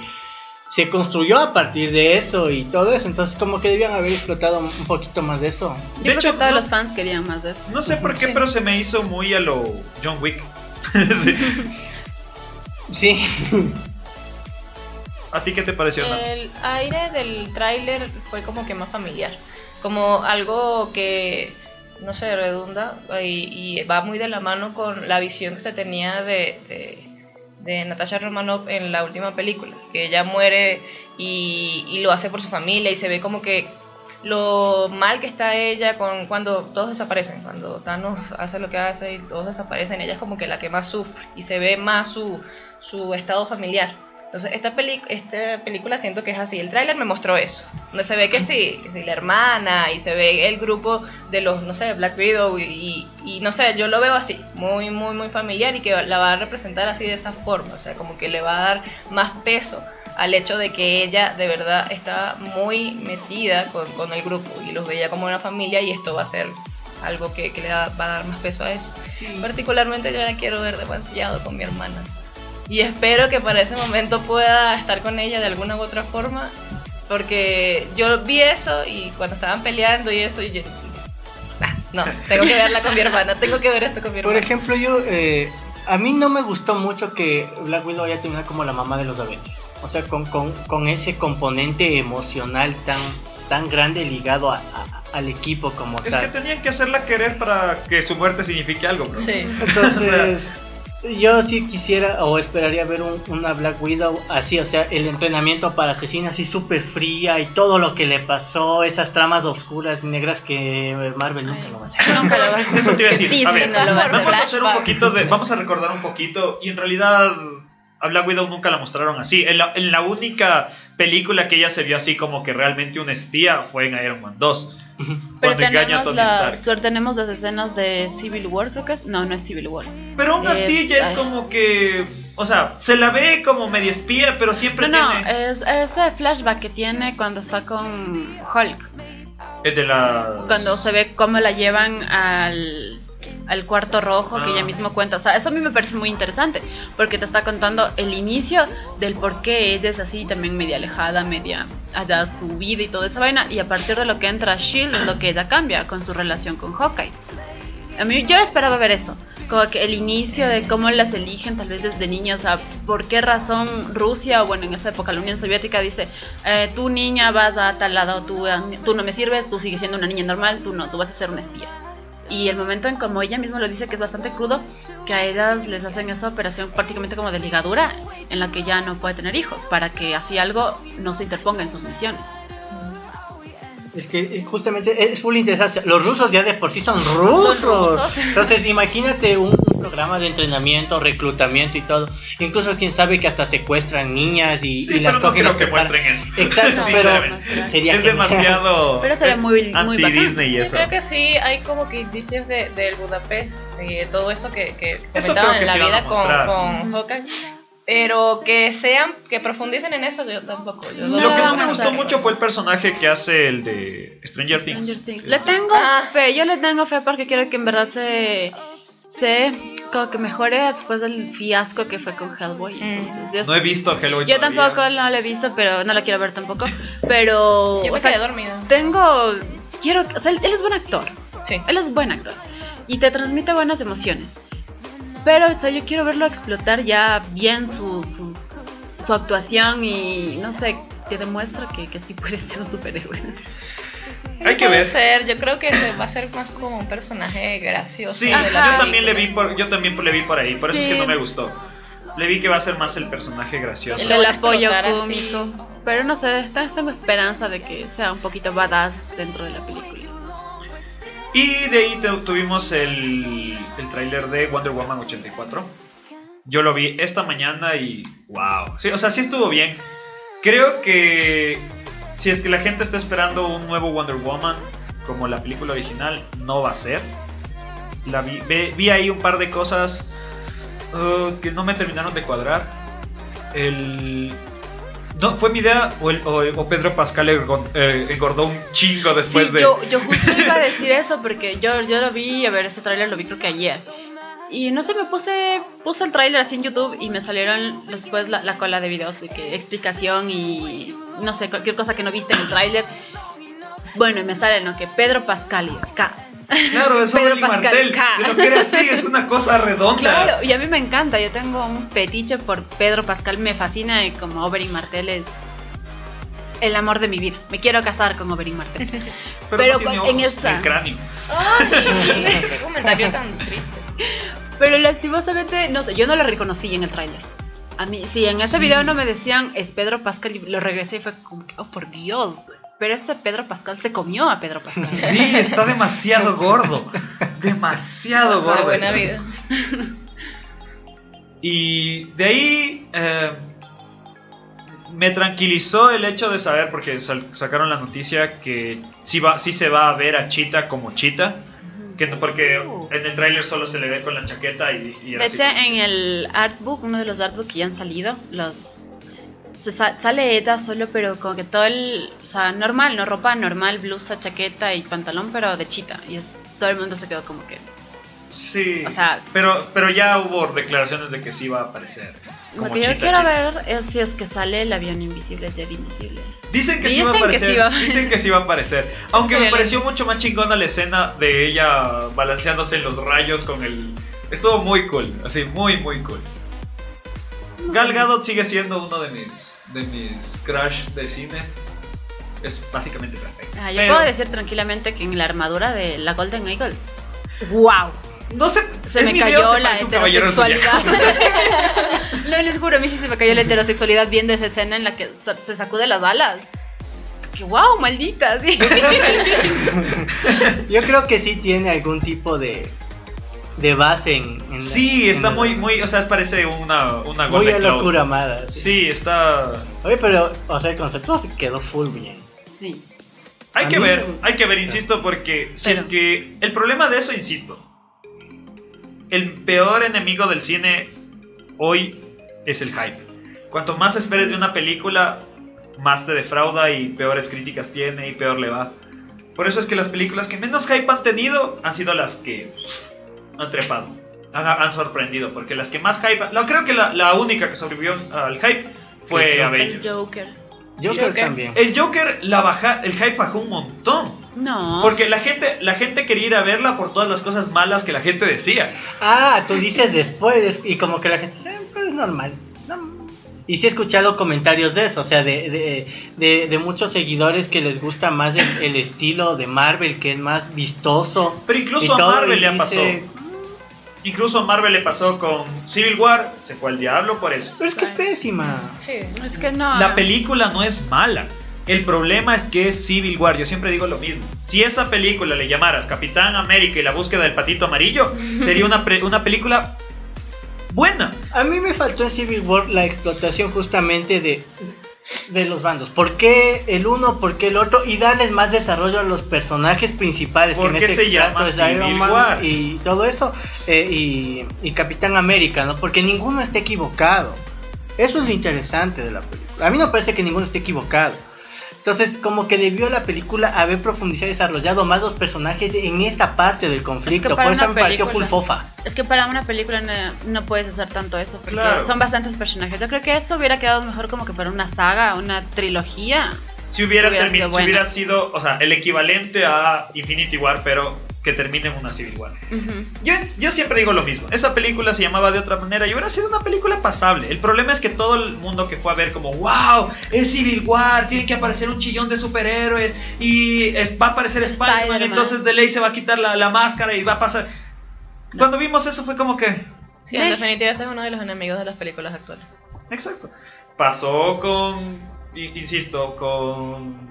se construyó a partir de eso y todo eso. Entonces, como que debían haber explotado un poquito más de eso. Yo De creo hecho, que todos no- los fans querían más de eso. No sé por qué, Sí. pero se me hizo muy a lo John Wick. Sí. Sí. ¿A ti qué te pareció? Nat? El aire del tráiler fue como que más familiar, como algo que no sé, redunda y, y va muy de la mano con la visión que se tenía de, de, de Natasha Romanoff en la última película, que ella muere y, y lo hace por su familia y se ve como que lo mal que está ella con cuando todos desaparecen, cuando Thanos hace lo que hace y todos desaparecen, ella es como que la que más sufre y se ve más su, su estado familiar. Entonces, esta, peli esta película siento que es así. El tráiler me mostró eso. Donde se ve que sí, que sí, la hermana y se ve el grupo de los, no sé, Black Widow y, y, no sé, yo lo veo así, muy, muy, muy familiar y que la va a representar así de esa forma. O sea, como que le va a dar más peso al hecho de que ella de verdad está muy metida con, con el grupo y los veía como una familia y esto va a ser algo que, que le va a dar más peso a eso. Particularmente yo la quiero ver demasiado con mi hermana. Y espero que para ese momento pueda estar con ella de alguna u otra forma. Porque yo vi eso y cuando estaban peleando y eso, y yo. "Ah, no, tengo que verla con mi hermana, tengo que ver esto con mi Por hermana. ejemplo, yo eh, a mí no me gustó mucho que Black Widow haya terminado como la mamá de los Avengers. O sea, con, con, con ese componente emocional tan, tan grande ligado a- a- al equipo como Es que tal. tenían que hacerla querer para que su muerte signifique algo, bro. Sí. Entonces, yo sí quisiera o esperaría ver un- una Black Widow así, o sea, el entrenamiento para asesina así súper fría y todo lo que le pasó, esas tramas oscuras y negras que Marvel nunca lo va a hacer. Nunca lo va a hacer. Eso te iba a decir. A Disney ver, no lo va a hacer. vamos a hacer un poquito de. Vamos a recordar un poquito. Y en realidad. A Black Widow nunca la mostraron así. En la, en la única película que ella se vio así como que realmente un espía fue en Iron Man 2. Pero Cuando engaña a tenemos las, Stark. tenemos las escenas de Civil War, creo que es. No, no es Civil War. Pero aún así Es- ya es ay. como que. O sea, se la ve como media espía, pero siempre No, no, tiene. es ese flashback que tiene cuando está con Hulk. El de la. Cuando se ve cómo la llevan al, al cuarto rojo que Ah. ella mismo cuenta. O sea, eso a mí me parece muy interesante. Porque te está contando el inicio del por qué ella es así, también media alejada, media allá su vida y toda esa vaina. Y a partir de lo que entra Shield es lo que ella cambia con su relación con Hawkeye. A mí yo esperaba ver eso. Como que el inicio de cómo las eligen tal vez desde niños, o sea, por qué razón Rusia, o bueno, en esa época la Unión Soviética dice, eh, tú niña vas a tal lado, tú, tú no me sirves, tú sigues siendo una niña normal, tú no, tú vas a ser una espía. Y el momento en como ella misma lo dice que es bastante crudo, que a ellas les hacen esa operación prácticamente como de ligadura, en la que ya no puede tener hijos, para que así algo no se interponga en sus misiones. Es que eh, justamente es full interesante. Los rusos ya de por sí son rusos. rusos. Entonces imagínate un, un programa de entrenamiento, reclutamiento y todo. Incluso quién sabe que hasta secuestran niñas y, Sí, y las pero no cogen creo los que muestren eso. Exacto, Sí, pero sería es genial. demasiado Pero sería muy- muy anti bacán. Disney y Yo eso. creo que sí, hay como que indicios de, del Budapest y de todo eso que, que comentaban creo que en la vida con, con Hawkeye. Pero que sean, que profundicen en eso, yo tampoco. Yo No, Lo que no me gustó mucho fue el personaje que hace el de Stranger Things. Stranger Things. Le tengo Ah. fe, yo le tengo fe porque quiero que en verdad se, se como que mejore después del fiasco que fue con Hellboy. Mm. Entonces, No he visto a Hellboy yo todavía. tampoco no lo he visto, pero no la quiero ver tampoco. Pero, Yo me o sea, dormida. tengo, quiero, o sea, él, él es buen actor. Sí. Él es buen actor y te transmite buenas emociones. Pero o sea, yo quiero verlo explotar ya bien su, sus- su actuación y no sé, que demuestra que, que sí puede ser un superhéroe. Hay que ver. ser, yo creo que se va a ser más como un personaje gracioso. Sí, de yo también le vi por, yo también le vi por ahí, por eso es que no me gustó. Le vi que va a ser más el personaje gracioso. El apoyo así. cómico. Pero no sé, tengo esperanza de que sea un poquito badass dentro de la película. Y de ahí tu- tuvimos el, el de Wonder Woman 84. Yo lo vi esta mañana y wow. Sí, o sea, sí estuvo bien. Creo que si es que la gente está esperando un nuevo Wonder Woman como la película original, no va a ser. La vi, vi ahí un par de cosas uh, que no me terminaron de cuadrar. El... No, fue mi idea o, el- o- o Pedro Pascal eh, engordó un chingo después sí, de... yo, yo justo iba a decir eso porque yo, yo lo vi, a ver, ese tráiler lo vi creo que ayer. Y no sé, me puse, puse el tráiler así en YouTube y me salieron después la, la cola de videos de que explicación y no sé, cualquier cosa que no viste en el tráiler. Bueno, y me sale, ¿no? Que Pedro Pascal y es K. Claro, es Pedro Oberyn Pascal Martel. K. Lo que era así, es una cosa redonda. Claro, y a mí me encanta, yo tengo un petiche por Pedro Pascal, me fascina y como Oberyn Martel es el amor de mi vida. Me quiero casar con Oberyn Martel. Pero, pero no tiene en esa- el cráneo. Ay, qué comentario tan triste. Pero lastimosamente, no sé, yo no lo reconocí en el tráiler. A mí, sí, en ese Sí. video no me decían es Pedro Pascal y lo regresé y fue como que, oh por Dios. Pero ese Pedro Pascal se comió a Pedro Pascal. Sí, está demasiado gordo. Demasiado Para gordo. buena está. vida. Y de ahí eh, me tranquilizó el hecho de saber, porque sacaron la noticia que sí, va, sí se va a ver a Chita como Chita. Que, no- porque en el tráiler solo se le ve con la chaqueta y, y De hecho, en el artbook, uno de los artbooks que ya han salido, los se sa- sale Eda solo, pero como que todo el, o sea, normal, no ropa normal, blusa, chaqueta y pantalón, pero de chita. Y es, todo el mundo se quedó como que, Sí, o sea- pero, pero ya hubo declaraciones de que sí va a aparecer. lo que yo Chita, quiero Chita. ver es si es que sale el avión invisible, Jet invisible. Dicen que sí va a que aparecer. sí va a- Dicen que sí va a aparecer. Aunque me pareció mucho más chingona la escena de ella balanceándose en los rayos con el. Estuvo muy cool. Así, muy, muy cool. Gal Gadot sigue siendo uno de mis. de mis crush de cine. Es básicamente perfecto. Ah, yo Pero puedo decir tranquilamente que en la armadura de la Golden Eagle, wow, No sé. se es me mi cayó Dios, se la parece un caballero heterosexualidad. no les juro, a mí sí se me cayó la heterosexualidad viendo esa escena en la que sa- se sacude las alas. Que wow, maldita, sí. Yo creo que sí tiene algún tipo de, de base en. en la- Sí, en está la- muy, muy. O sea, parece una. una Muy a locura amada. sí. Sí, está. Oye, pero, o sea, el concepto quedó full bien. Sí. Hay A que ver, me- hay que ver, insisto, porque si Pero- es que el problema de eso, insisto, el peor enemigo del cine hoy es el hype. Cuanto más esperes de una película, más te defrauda y peores críticas tiene y peor le va. Por eso es que las películas que menos hype han tenido han sido las que han trepado, han, han sorprendido, porque las que más hype, no, creo que la, la única que sobrevivió al hype fue Sí, que- El Avengers. Joker. Yo creo Joker. también. El Joker, la baja, el hype bajó un montón. No. Porque la gente, la gente quería ir a verla por todas las cosas malas que la gente decía. Ah, tú dices después y como que la gente dice, "Eh, pero es normal. No. Y sí he escuchado comentarios de eso, o sea, de, de, de- de muchos seguidores que les gusta más el, el estilo de Marvel, que es más vistoso. Pero incluso a Marvel le pasó. Incluso a Marvel le pasó con Civil War. Se fue al diablo por eso. Pero es que es pésima. Sí. Es que no. La película no es mala. El problema es que es Civil War. Yo siempre digo lo mismo. Si esa película le llamaras Capitán América y la búsqueda del patito amarillo, sería una, pre- una película buena. A mí me faltó en Civil War la explotación justamente de, de los bandos. ¿Por qué el uno, por qué el otro? Y darles más desarrollo a los personajes principales. ¿Por que en qué este se llama caso es Iron Civil Man? Y todo eso. eh, y, y Capitán América, ¿no? Porque ninguno está equivocado. Eso es lo interesante de la película. A mí no parece que ninguno esté equivocado. Entonces, como que debió la película haber profundizado y desarrollado más los personajes en esta parte del conflicto. para Por eso me pareció full fofa. Es que para una película no, no puedes hacer tanto eso, porque Claro. son bastantes personajes. Yo creo que eso hubiera quedado mejor como que para una saga, una trilogía. Si hubiera, Hubiera sido si hubiera sido, o sea, el equivalente a Infinity War, pero que termine en una Civil War. Yo, yo siempre digo lo mismo. Esa película se llamaba de otra manera y hubiera sido una película pasable. El problema es que todo el mundo que fue a ver como, wow, es Civil War, tiene que aparecer un chillón de superhéroes y es- va a aparecer Spider-Man, Spider-Man. entonces de ley se va a quitar la, la máscara y va a pasar... Cuando vimos eso fue como que... Sí, en Eh. definitiva ese es uno de los enemigos de las películas actuales. Exacto. Pasó con, insisto, con...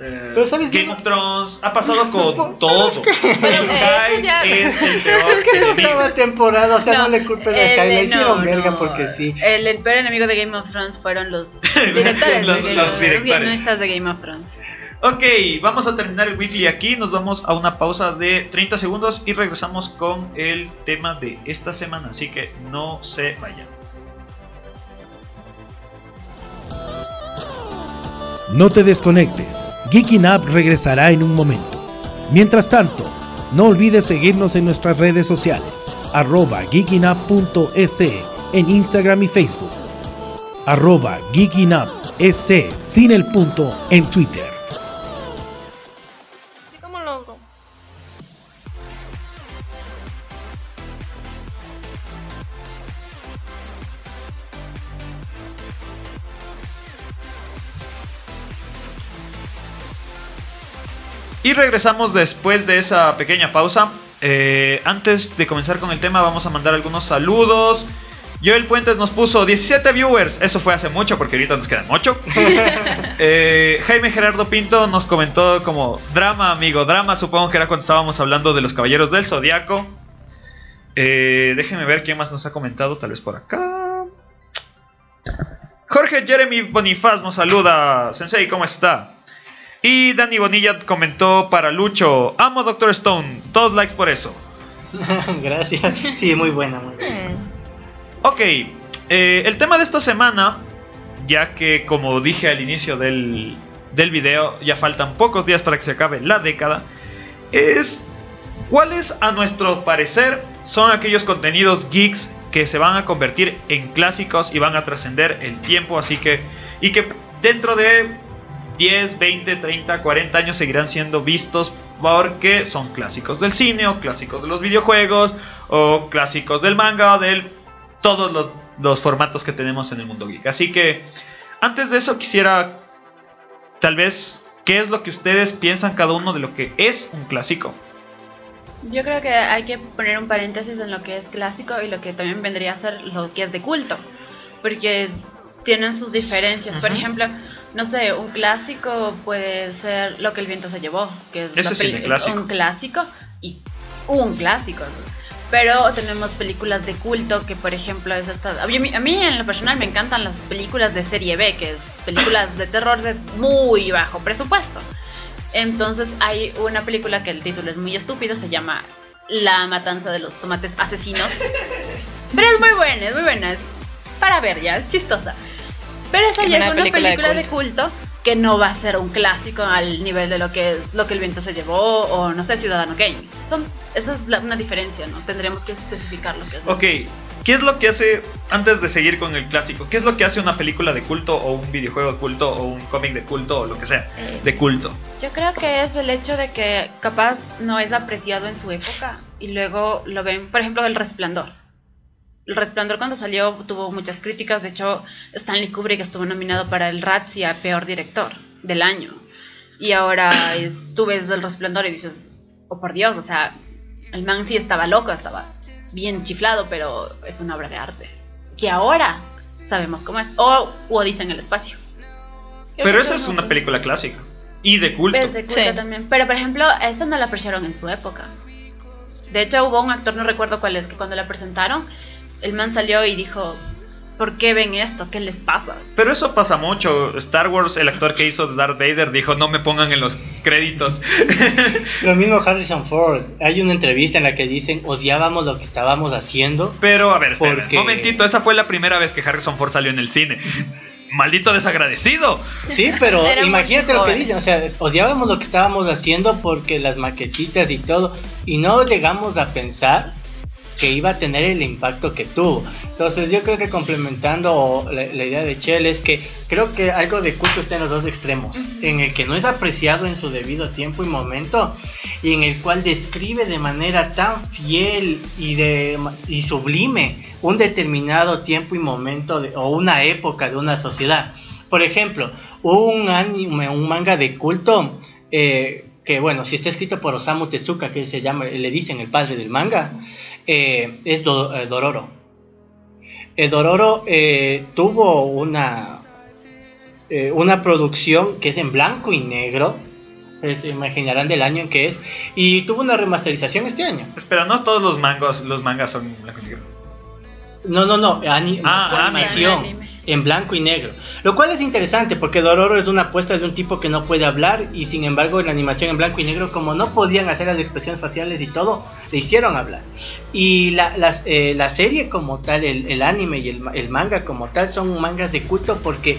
eh, Pero ¿sabes? Game of Thrones ha pasado con todo. El eh, eso Hyde ya- es el peor Es la enemigo. temporada, o sea, no, No, le culpes a Kyle, le no, hicieron verga no. porque sí. El, el peor enemigo de Game of Thrones fueron los directores, Los- de, los los directores. guionistas de Game of Thrones. Ok, vamos a terminar el weekly aquí. Nos vamos a una pausa de 30 segundos y regresamos con el tema de esta semana. Así que no se vayan. No te desconectes. Geeking regresará en un momento. Mientras tanto, no olvides seguirnos en nuestras redes sociales. Arroba geekingup.es en Instagram y Facebook. Arroba geekingup.es sin el punto en Twitter. Y regresamos después de esa pequeña pausa. Eh, antes de comenzar con el tema, vamos a mandar algunos saludos. Joel Puentes nos puso 17 viewers. Eso fue hace mucho porque ahorita nos quedan 8. Eh, Jaime Gerardo Pinto nos comentó como drama, amigo. Drama, supongo que era cuando estábamos hablando de los caballeros del zodiaco. Eh, déjenme ver quién más nos ha comentado, tal vez por acá. Jorge Jeremy Bonifaz nos saluda. Sensei, ¿cómo está? Y Dani Bonilla comentó para Lucho, amo Doctor Stone, todos likes por eso. Gracias. Sí, muy buena, muy buena. Mm. Ok, eh, el tema de esta semana, ya que como dije al inicio del, del video, ya faltan pocos días para que se acabe la década, es cuáles a nuestro parecer son aquellos contenidos geeks que se van a convertir en clásicos y van a trascender el tiempo, así que, y que dentro de 10, 20, 30, 40 años seguirán siendo vistos porque son clásicos del cine o clásicos de los videojuegos o clásicos del manga o de todos los, los formatos que tenemos en el mundo geek. Así que antes de eso quisiera tal vez qué es lo que ustedes piensan cada uno de lo que es un clásico. Yo creo que hay que poner un paréntesis en lo que es clásico y lo que también vendría a ser lo que es de culto, porque es- tienen sus diferencias. Por ejemplo, no sé, un clásico puede ser lo que el viento se llevó, que es, Ese clásico. un clásico y un clásico. Pero tenemos películas de culto que, por ejemplo, es esta... A mí, a mí, en lo personal me encantan las películas de serie B, que es películas de terror de muy bajo presupuesto. Entonces hay una película que el título es muy estúpido, se llama La matanza de los tomates asesinos. Pero es muy buena, es muy buena, es para ver ya, es chistosa. Pero esa Es ya una es una película de culto que no va a ser un clásico al nivel de lo que es lo que el viento se llevó o no sé, Ciudadano Kane. Son, eso es la- una diferencia, ¿no? Tendremos que especificar lo que es. eso. Ok, ¿qué es lo que hace, antes de seguir con el clásico, qué es lo que hace una película de culto o un videojuego de culto o un cómic de culto o lo que sea, Eh, de culto? Yo creo que es el hecho de que capaz no es apreciado en su época y luego lo ven, por ejemplo, El Resplandor. El Resplandor cuando salió tuvo muchas críticas, de hecho Stanley Kubrick estuvo nominado para el Razzie a Peor Director del año. Y ahora es, tú ves El Resplandor y dices, oh por Dios, o sea, el man sí estaba loco, estaba bien chiflado, pero es una obra de arte. Que ahora sabemos cómo es. O Odisea en el espacio. Pero esa es una película clásica. Y de culto. Es de culto Sí. también. Pero por ejemplo, esa no la apreciaron en su época. De hecho, hubo un actor, no recuerdo cuál es, que cuando la presentaron, el man salió y dijo, ¿por qué ven esto? ¿Qué les pasa? Pero eso pasa mucho. Star Wars, el actor que hizo Darth Vader, dijo no me pongan en los créditos. Lo mismo Harrison Ford. Hay una entrevista en la que dicen odiábamos lo que estábamos haciendo. Pero a ver, espera, Porque- momentito, esa fue la primera vez que Harrison Ford salió en el cine. Maldito desagradecido. Sí, pero Éramos imagínate lo que dicen. O sea, odiábamos lo que estábamos haciendo porque las maquetitas y todo. Y no llegamos a pensar que iba a tener el impacto que tuvo. Entonces yo creo que complementando la, la idea de Chell es que creo que algo de culto está en los dos extremos, en el que no es apreciado en su debido tiempo y momento y en el cual describe de manera tan fiel y, de, y sublime un determinado tiempo y momento de- o una época de una sociedad. Por ejemplo, un anime, un manga de culto eh, que bueno, si está escrito por Osamu Tezuka, que se llama, le dicen el padre del manga, eh, es Do- eh, Dororo. Eh, Dororo eh, tuvo una, una producción que es en blanco y negro, se imaginarán del año en que es, y tuvo una remasterización este año. Espera, no todos los mangos, los mangas son blanco y negro. No, no, no, ani- Ah, animación anime. En blanco y negro. Lo cual es interesante porque Dororo es una apuesta de un tipo que no puede hablar y sin embargo en la animación en blanco y negro como no podían hacer las expresiones faciales y todo, le hicieron hablar. Y la, eh, la serie como tal, el, anime y el, el manga como tal son mangas de culto porque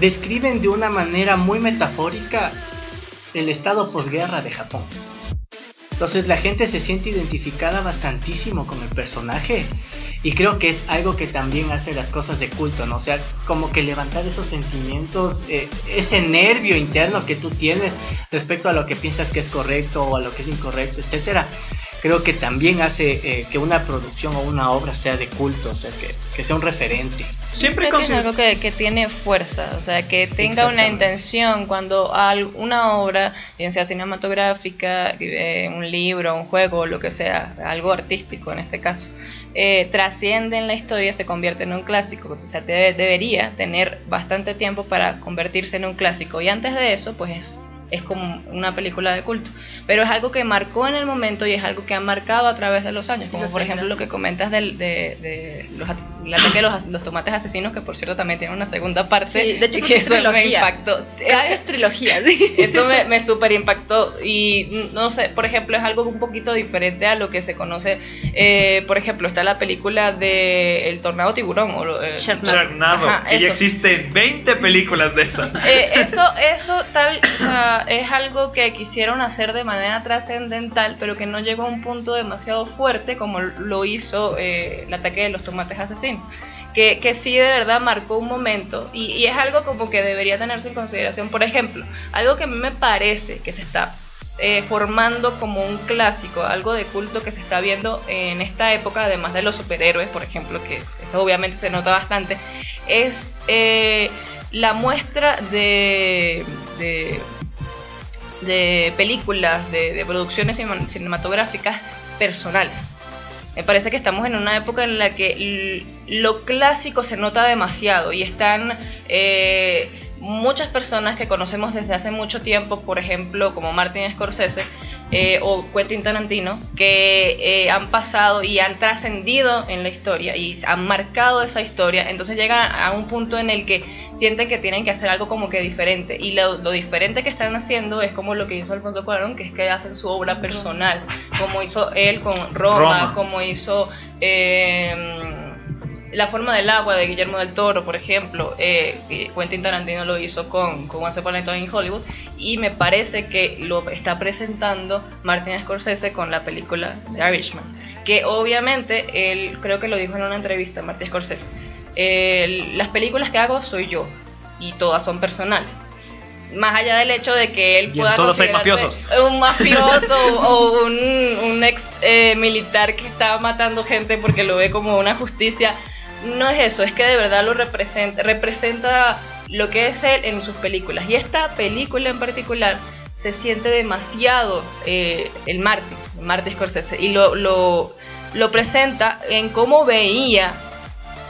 describen de una manera muy metafórica el estado posguerra de Japón. Entonces la gente se siente identificada bastantísimo con el personaje y creo que es algo que también hace las cosas de culto, ¿no? O sea, como que levantar esos sentimientos, eh, ese nervio interno que tú tienes respecto a lo que piensas que es correcto o a lo que es incorrecto, etcétera. Creo que también hace eh, que una producción o una obra sea de culto, o sea, que, que sea un referente. Siempre Creo que es algo que, que tiene fuerza, o sea, que tenga una intención cuando una obra, bien sea cinematográfica, eh, un libro, un juego, lo que sea, algo artístico en este caso, eh, trasciende en la historia, se convierte en un clásico, o sea, debe- debería tener bastante tiempo para convertirse en un clásico y antes de eso, pues es, es como una película de culto, pero es algo que marcó en el momento y es algo que ha marcado a través de los años, como los por ejemplo lo que comentas del, de, de los, at- el ataque de los, los tomates asesinos, que por cierto también tiene una segunda parte. Sí, de hecho, que es eso me trilogía. impactó. Creo que es trilogía, sí. Eso me, me super impactó y no sé, por ejemplo, es algo un poquito diferente a lo que se conoce. eh, por ejemplo, está la película de El Tornado Tiburón. O, eh, Sharknado. Sharknado, Ajá, ya eso. existen 20 películas de esas. Eh, eso, eso tal, o sea, es algo que quisieron hacer de manera trascendental, pero que no llegó a un punto demasiado fuerte como lo hizo eh, el ataque de los tomates asesinos. Que, que sí de verdad marcó un momento y, es algo como que debería tenerse en consideración. Por ejemplo, algo que a mí me parece que se está eh, formando como un clásico, algo de culto que se está viendo en esta época, además de los superhéroes, por ejemplo, que eso obviamente se nota bastante, es eh, la muestra de, de películas, de, producciones cine- cinematográficas personales. Me parece que estamos en una época en la que lo clásico se nota demasiado y están eh, muchas personas que conocemos desde hace mucho tiempo, por ejemplo, como Martin Scorsese eh, o Quentin Tarantino, que eh, han pasado y han trascendido en la historia y han marcado esa historia. Entonces llegan a un punto en el que sienten que tienen que hacer algo como que diferente. Y lo, lo diferente que están haciendo es como lo que hizo Alfonso Cuarón, que es que hacen su obra personal, como hizo él con Roma, Roma. como hizo... eh, la forma del agua de Guillermo del Toro, por ejemplo, eh, que Quentin Tarantino lo hizo con, con Once Upon a Time in Hollywood y me parece que lo está presentando Martin Scorsese con la película The Irishman, que obviamente él creo que lo dijo en una entrevista Martin Scorsese, eh, las películas que hago soy yo y todas son personales. Más allá del hecho de que él pueda considerarse un mafioso o un, un ex eh, militar que está matando gente porque lo ve como una justicia. No es eso, es que de verdad lo representa, representa lo que es él en sus películas. Y esta película en particular se siente demasiado eh, el Martin, el Martin Scorsese, y lo, lo, presenta en cómo veía,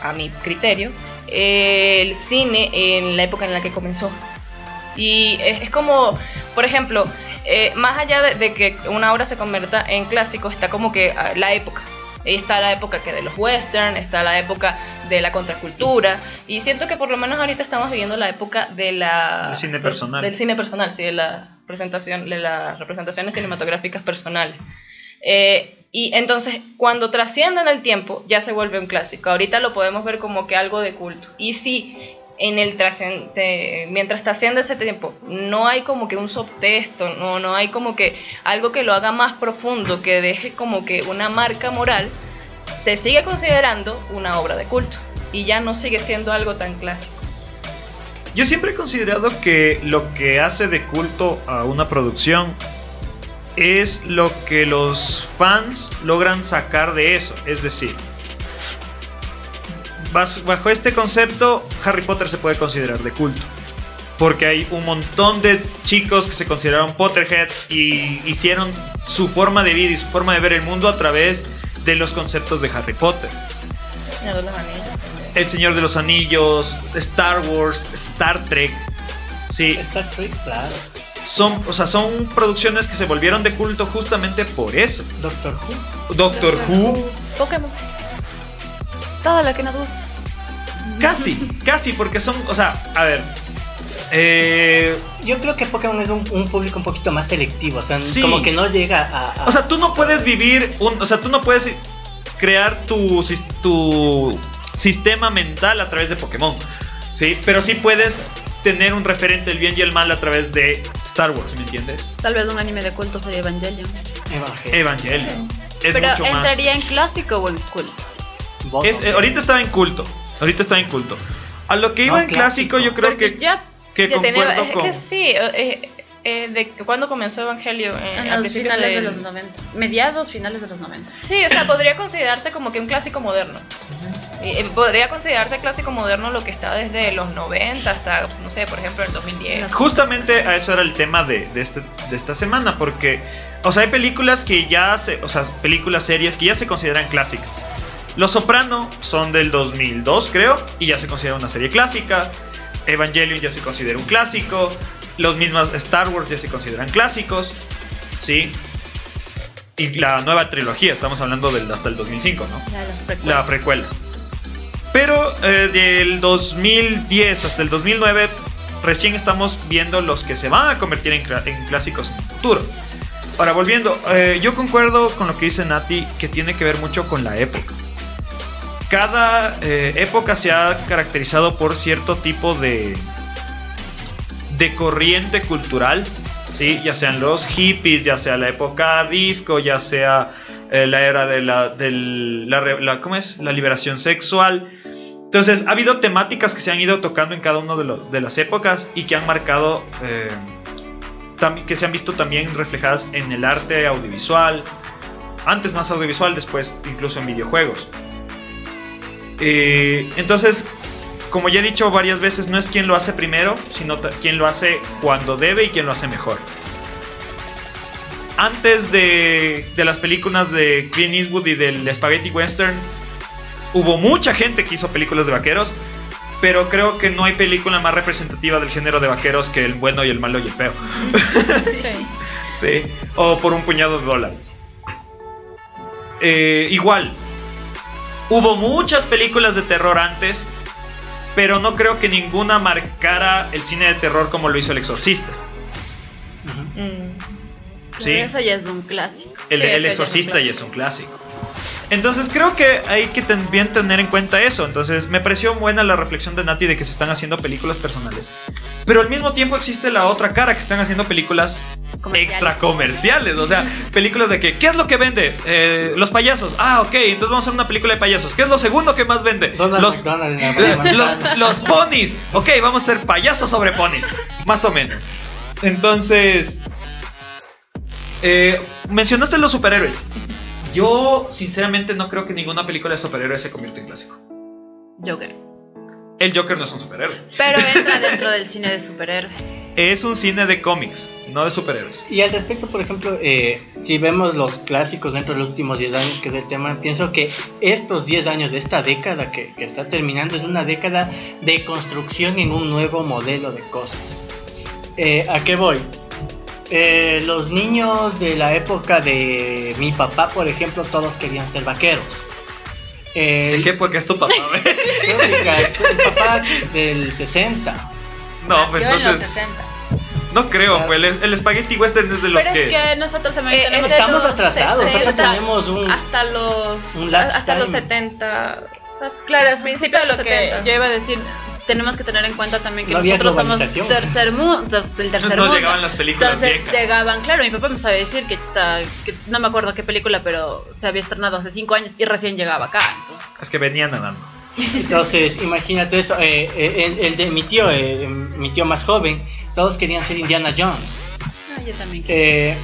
a mi criterio, el cine en la época en la que comenzó. Y es, es como, por ejemplo, eh, más allá de, de que una obra se convierta en clásico, está como que ah, la época. Ahí está la época que de los western, está la época de la contracultura. Y siento que por lo menos ahorita estamos viviendo la época de la. Cine personal. Del cine personal, sí, de la presentación, de las representaciones cinematográficas personales. Eh, y entonces, cuando trasciende en el tiempo, ya se vuelve un clásico. Ahorita lo podemos ver como que algo de culto. Y si en el trascende, mientras trasciende ese tiempo, no hay como que un subtexto, no, no hay como que algo que lo haga más profundo, que deje como que una marca moral, se sigue considerando una obra de culto. Y ya no sigue siendo algo tan clásico. Yo siempre he considerado que lo que hace de culto a una producción es lo que los fans logran sacar de eso. Es decir, bajo este concepto, Harry Potter se puede considerar de culto. Porque hay un montón de chicos que se consideraron Potterheads y hicieron su forma de vida y su forma de ver el mundo a través de los conceptos de Harry Potter. Los Anillos. El Señor de los Anillos, Star Wars, Star Trek. Sí, Star Trek, claro. son, o sea, son producciones que se volvieron de culto justamente por eso. Doctor Who. Doctor Who, Pokémon. Todo lo que nos gusta. Casi, casi, porque son, o sea, a ver, eh, Yo creo que Pokémon es un, un público un poquito más selectivo, o sea, Sí. como que no llega a... a- o sea, tú no puedes vivir, un, o sea, tú no puedes crear tu, sis- tu sistema mental a través de Pokémon, sí, pero sí puedes tener un referente del bien y el mal a través de Star Wars, ¿me entiendes? Tal vez un anime de culto sería Evangelion. Evangelion. Evangelion. Es Pero mucho más. entraría en clásico o en culto. Es- eh, ahorita estaba en culto. Ahorita estaba en culto. A lo que iba No, en clásico, clásico. yo creo Porque que, ya que Ya tenía- es con. que sí, eh, eh, de cuando comenzó Evangelio, eh, en a los principios finales de los 90. Mediados, finales de los 90. Sí, o sea, podría considerarse como que un clásico moderno. Y, eh, podría considerarse clásico moderno lo que está desde los 90 hasta, no sé, por ejemplo, el 2010. Justamente a eso era el tema de, de, este, de esta semana, porque, o sea, hay películas que ya se, o sea, películas, series que ya se consideran clásicas. Los Soprano son del 2002, creo, y ya se considera una serie clásica. Evangelion ya se considera un clásico. Los mismos Star Wars ya se consideran clásicos, ¿sí? Y la nueva trilogía, estamos hablando del hasta el 2005, ¿no? La precuela. Pero eh, del 2010 hasta el 2009 recién estamos viendo los que se van a convertir en clásicos en el futuro. Ahora, volviendo, eh, yo concuerdo con lo que dice Nati, que tiene que ver mucho con la época. Cada eh, época se ha caracterizado por cierto tipo de, de corriente cultural, ¿sí? ya sean los hippies, ya sea la época disco, ya sea eh, la era de la, del- la, la- ¿cómo es? la liberación sexual. Entonces, ha habido temáticas que se han ido tocando en cada una de, de las épocas y que han marcado, eh, que se han visto también reflejadas en el arte audiovisual, antes más audiovisual, después incluso en videojuegos. Eh, entonces, como ya he dicho varias veces, no es quien lo hace primero, sino quien lo hace cuando debe y quien lo hace mejor. Antes de, de las películas de Clint Eastwood y del Spaghetti Western, hubo mucha gente que hizo películas de vaqueros, pero creo que no hay película más representativa del género de vaqueros que el bueno y el malo y el feo. Sí. Sí, o por un puñado de dólares. Eh, igual, hubo muchas películas de terror antes, pero no creo que ninguna marcara el cine de terror como lo hizo El Exorcista. Mm. Sí. Pero Eso ya es un clásico. El, Sí, el ese ya es un Exorcista ya es un clásico. Entonces creo que hay que también tener en cuenta eso. Entonces me pareció buena la reflexión de Nati de que se están haciendo películas personales. Pero al mismo tiempo existe la otra cara que están haciendo películas Comerciales. extra comerciales. O sea, películas de que, ¿qué es lo que vende? Eh, los payasos. Ah, ok, entonces vamos a hacer una película de payasos. ¿Qué es lo segundo que más vende? Los ponis. Ok, vamos a hacer payasos sobre ponis. Más o menos. Entonces. eh, mencionaste los superhéroes. Yo, sinceramente, no creo que ninguna película de superhéroes se convierta en clásico. Joker. El Joker no es un superhéroe. Pero entra dentro del cine de superhéroes. Es un cine de cómics, no de superhéroes. Y al respecto, por ejemplo, eh, si vemos los clásicos dentro de los últimos 10 años, que es el tema, pienso que estos 10 años de esta década que, que está terminando es una década de construcción en un nuevo modelo de cosas. eh, ¿a qué voy? Eh, los niños de la época de mi papá, por ejemplo, todos querían ser vaqueros. Eh, ¿De qué época es tu papá? el papá del 60. no, pues Yo en los entonces. 60. No creo, pues el, el Spaghetti Western es de los Pero que. es que nosotros también Eh, Estamos los atrasados, 60, nosotros tenemos un... hasta los un o sea, lapse hasta los time. 70 o sea, Claro, es principio de lo los que 70 yo iba a decir. Tenemos que tener en cuenta también que No nosotros somos tercer mundo, el tercer No mundo. llegaban las películas Entonces viejas. llegaban, claro, mi papá me sabe decir que, está, que no me acuerdo qué película, pero se había estrenado hace cinco años y recién llegaba acá. Entonces, Es que venían nadando. Entonces, imagínate eso. eh, eh, el, el de mi tío, eh, mi tío más joven, todos querían ser Indiana Jones. Yo también. Eh,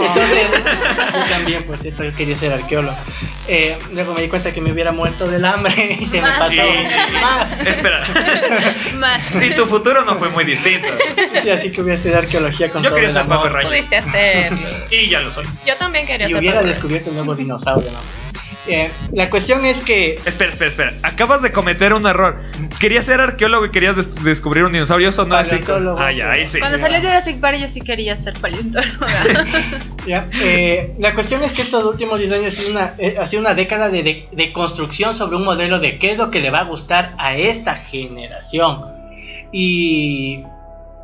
Entonces, yo también, por cierto, yo quería ser arqueólogo. Eh, luego me di cuenta que me hubiera muerto del hambre y se me Más. pasó. Y- Más. Espera. Más. y tu futuro no fue muy distinto. Y así que hubiera estudiado arqueología con Yo todo quería el ser amor. Papa Rayo. Y ya lo soy. yo también quería Y ser hubiera Papa descubierto un nuevo dinosaurio, ¿no? Eh, la cuestión es que Espera, espera, espera. Acabas de cometer un error. Querías ser arqueólogo y querías des- descubrir un dinosaurio. Eso no es así. Paleontólogo, Ah, ya, ahí sí. Cuando Ya. salió Jurassic Park yo sí quería ser paleontóloga. Ya, eh, la cuestión es que estos últimos 10 años ha sido una, eh, ha sido una década de, de- de construcción sobre un modelo de qué es lo que le va a gustar a esta generación. Y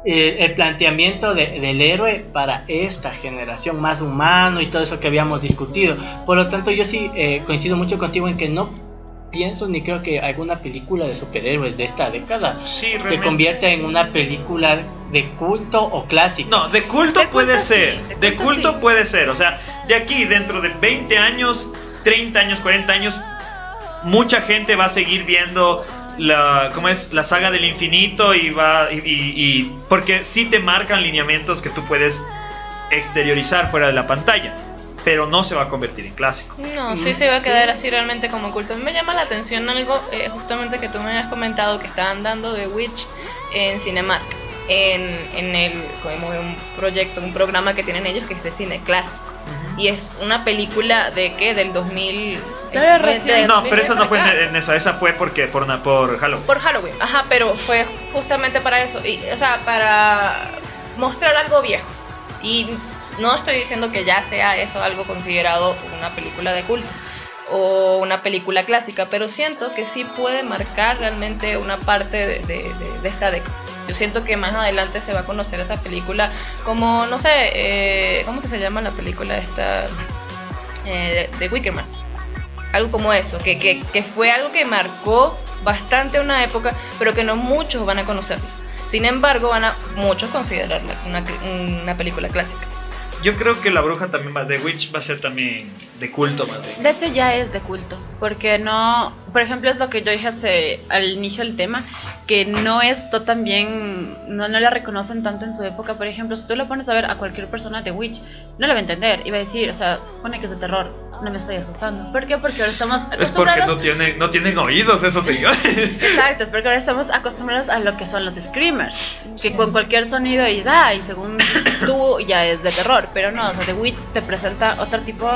eh, el planteamiento de- del héroe para esta generación más humano y todo eso que habíamos discutido. Por lo tanto, yo sí eh, coincido mucho contigo en que no pienso ni creo que alguna película de superhéroes de esta década Sí, se convierta en una película de culto o clásica. No, de culto De puede culto ser. sí, de de culto culto sí. puede ser. O sea, de aquí, dentro de 20 años, 30 años, 40 años, mucha gente va a seguir viendo la, ¿cómo es? la saga del infinito y va. Y, y- y- porque sí te marcan lineamientos que tú puedes exteriorizar fuera de la pantalla. Pero no se va a convertir en clásico. No, sí se va a quedar así realmente como culto. A mí me llama la atención algo, eh, justamente que tú me habías comentado que estaban dando The Witch en Cinemark, en, en el como un proyecto, un programa que tienen ellos que es de cine clásico. Y es una película de qué, del 2000. Claro, recién. del No, pero esa no fue en, en esa, esa fue porque por, por Halloween. Por Halloween, ajá, pero fue justamente para eso, y, o sea, para mostrar algo viejo. Y no estoy diciendo que ya sea eso algo considerado una película de culto o una película clásica, pero siento que sí puede marcar realmente una parte de, de- de- de esta década. Yo siento que más adelante se va a conocer esa película como, no sé, eh, ¿cómo que se llama la película esta eh, de, de Wickerman? Algo como eso, que, que, que fue algo que marcó bastante una época, pero que no muchos van a conocerlo. Sin embargo, van a muchos considerarla una, una película clásica. Yo creo que la bruja también va, The Witch va a ser también de culto más bien. De hecho ya es de culto, porque no, por ejemplo es lo que yo dije hace, al inicio del tema, que no esto también, no, no la reconocen tanto en su época, por ejemplo, si tú le pones a ver a cualquier persona de Witch, no la va a entender, y va a decir, o sea, se supone que es de terror, no me estoy asustando. ¿Por qué? Porque ahora estamos Es porque acostumbrados... no, tiene, no tienen oídos esos señores. Exacto, es porque ahora estamos acostumbrados a lo que son los screamers, que con cualquier sonido dices, ah, y según tú ya es de terror, pero no, o sea, The Witch te presenta otro tipo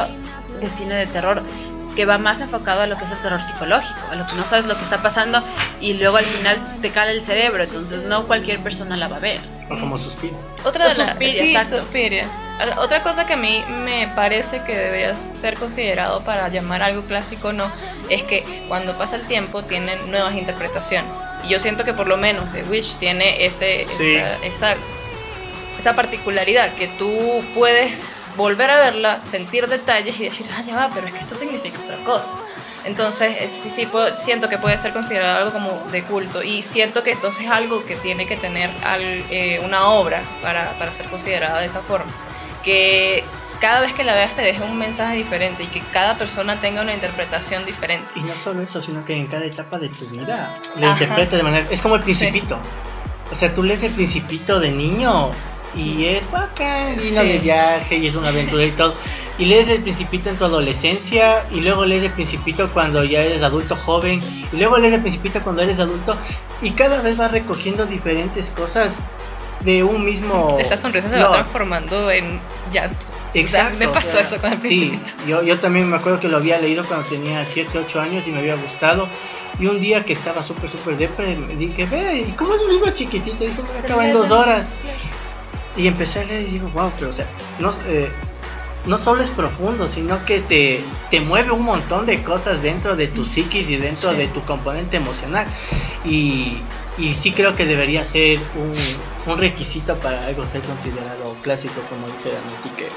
de cine de terror que va más enfocado a lo que es el terror psicológico, a lo que no sabes lo que está pasando y luego al final te cala el cerebro, entonces no cualquier persona la va a ver. O como suspiro. Otra de O las sí, Otra cosa que a mí me parece que debería ser considerado para llamar algo clásico no es que cuando pasa el tiempo tienen nuevas interpretaciones. Y yo siento que por lo menos The Witch tiene ese, Sí. esa, esa, esa particularidad que tú puedes volver a verla, sentir detalles y decir, ah, ya va, pero es que esto significa otra cosa. Entonces, eh, sí, sí, puedo- siento que puede ser considerado algo como de culto y siento que entonces es algo que tiene que tener al- eh, una obra para, para ser considerada de esa forma. Que cada vez que la veas te deje un mensaje diferente y que cada persona tenga una interpretación diferente. Y no solo eso, sino que en cada etapa de tu vida lo Ajá. interpretas de manera. Es como el Principito. O sea, tú lees el Principito de niño y es bacán, vino Sí. de viaje y es una aventura y todo. Y lees el Principito en tu adolescencia y luego lees el Principito cuando ya eres adulto joven y luego lees el Principito cuando eres adulto y cada vez vas recogiendo diferentes cosas de un mismo. Esa sonrisa se va transformando en llanto. Exacto. O sea, me pasó o sea, eso con el Sí, Principito. yo, yo también me acuerdo que lo había leído cuando tenía 7, 8 años y me había gustado. Y un día que estaba súper, súper depre, me dije, ve, ¿y cómo es un libro chiquitito? Dijo, me acaba en dos horas. Y empecé a leer y digo, wow, pero o sea, no, eh, no solo es profundo, sino que te, te mueve un montón de cosas dentro de tu psiquis y dentro Sí. de tu componente emocional. Y, y sí creo que debería ser un, un requisito para algo ser considerado clásico, como dice que,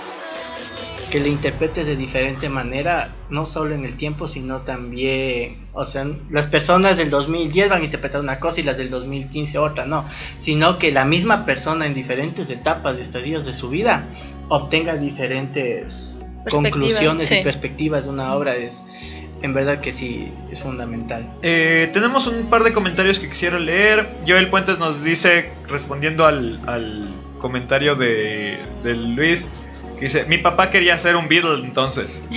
que lo interpretes de diferente manera, no solo en el tiempo, sino también, o sea, las personas del 2010 van a interpretar una cosa y las del 2015 otra, no, sino que la misma persona en diferentes etapas de estadios de su vida obtenga diferentes conclusiones sí. y perspectivas de una obra, es en verdad que sí, es fundamental. Eh, tenemos un par de comentarios que quisiera leer. Joel Puentes nos dice, respondiendo al, al comentario de, de Luis, dice, mi papá quería ser un Beatle entonces.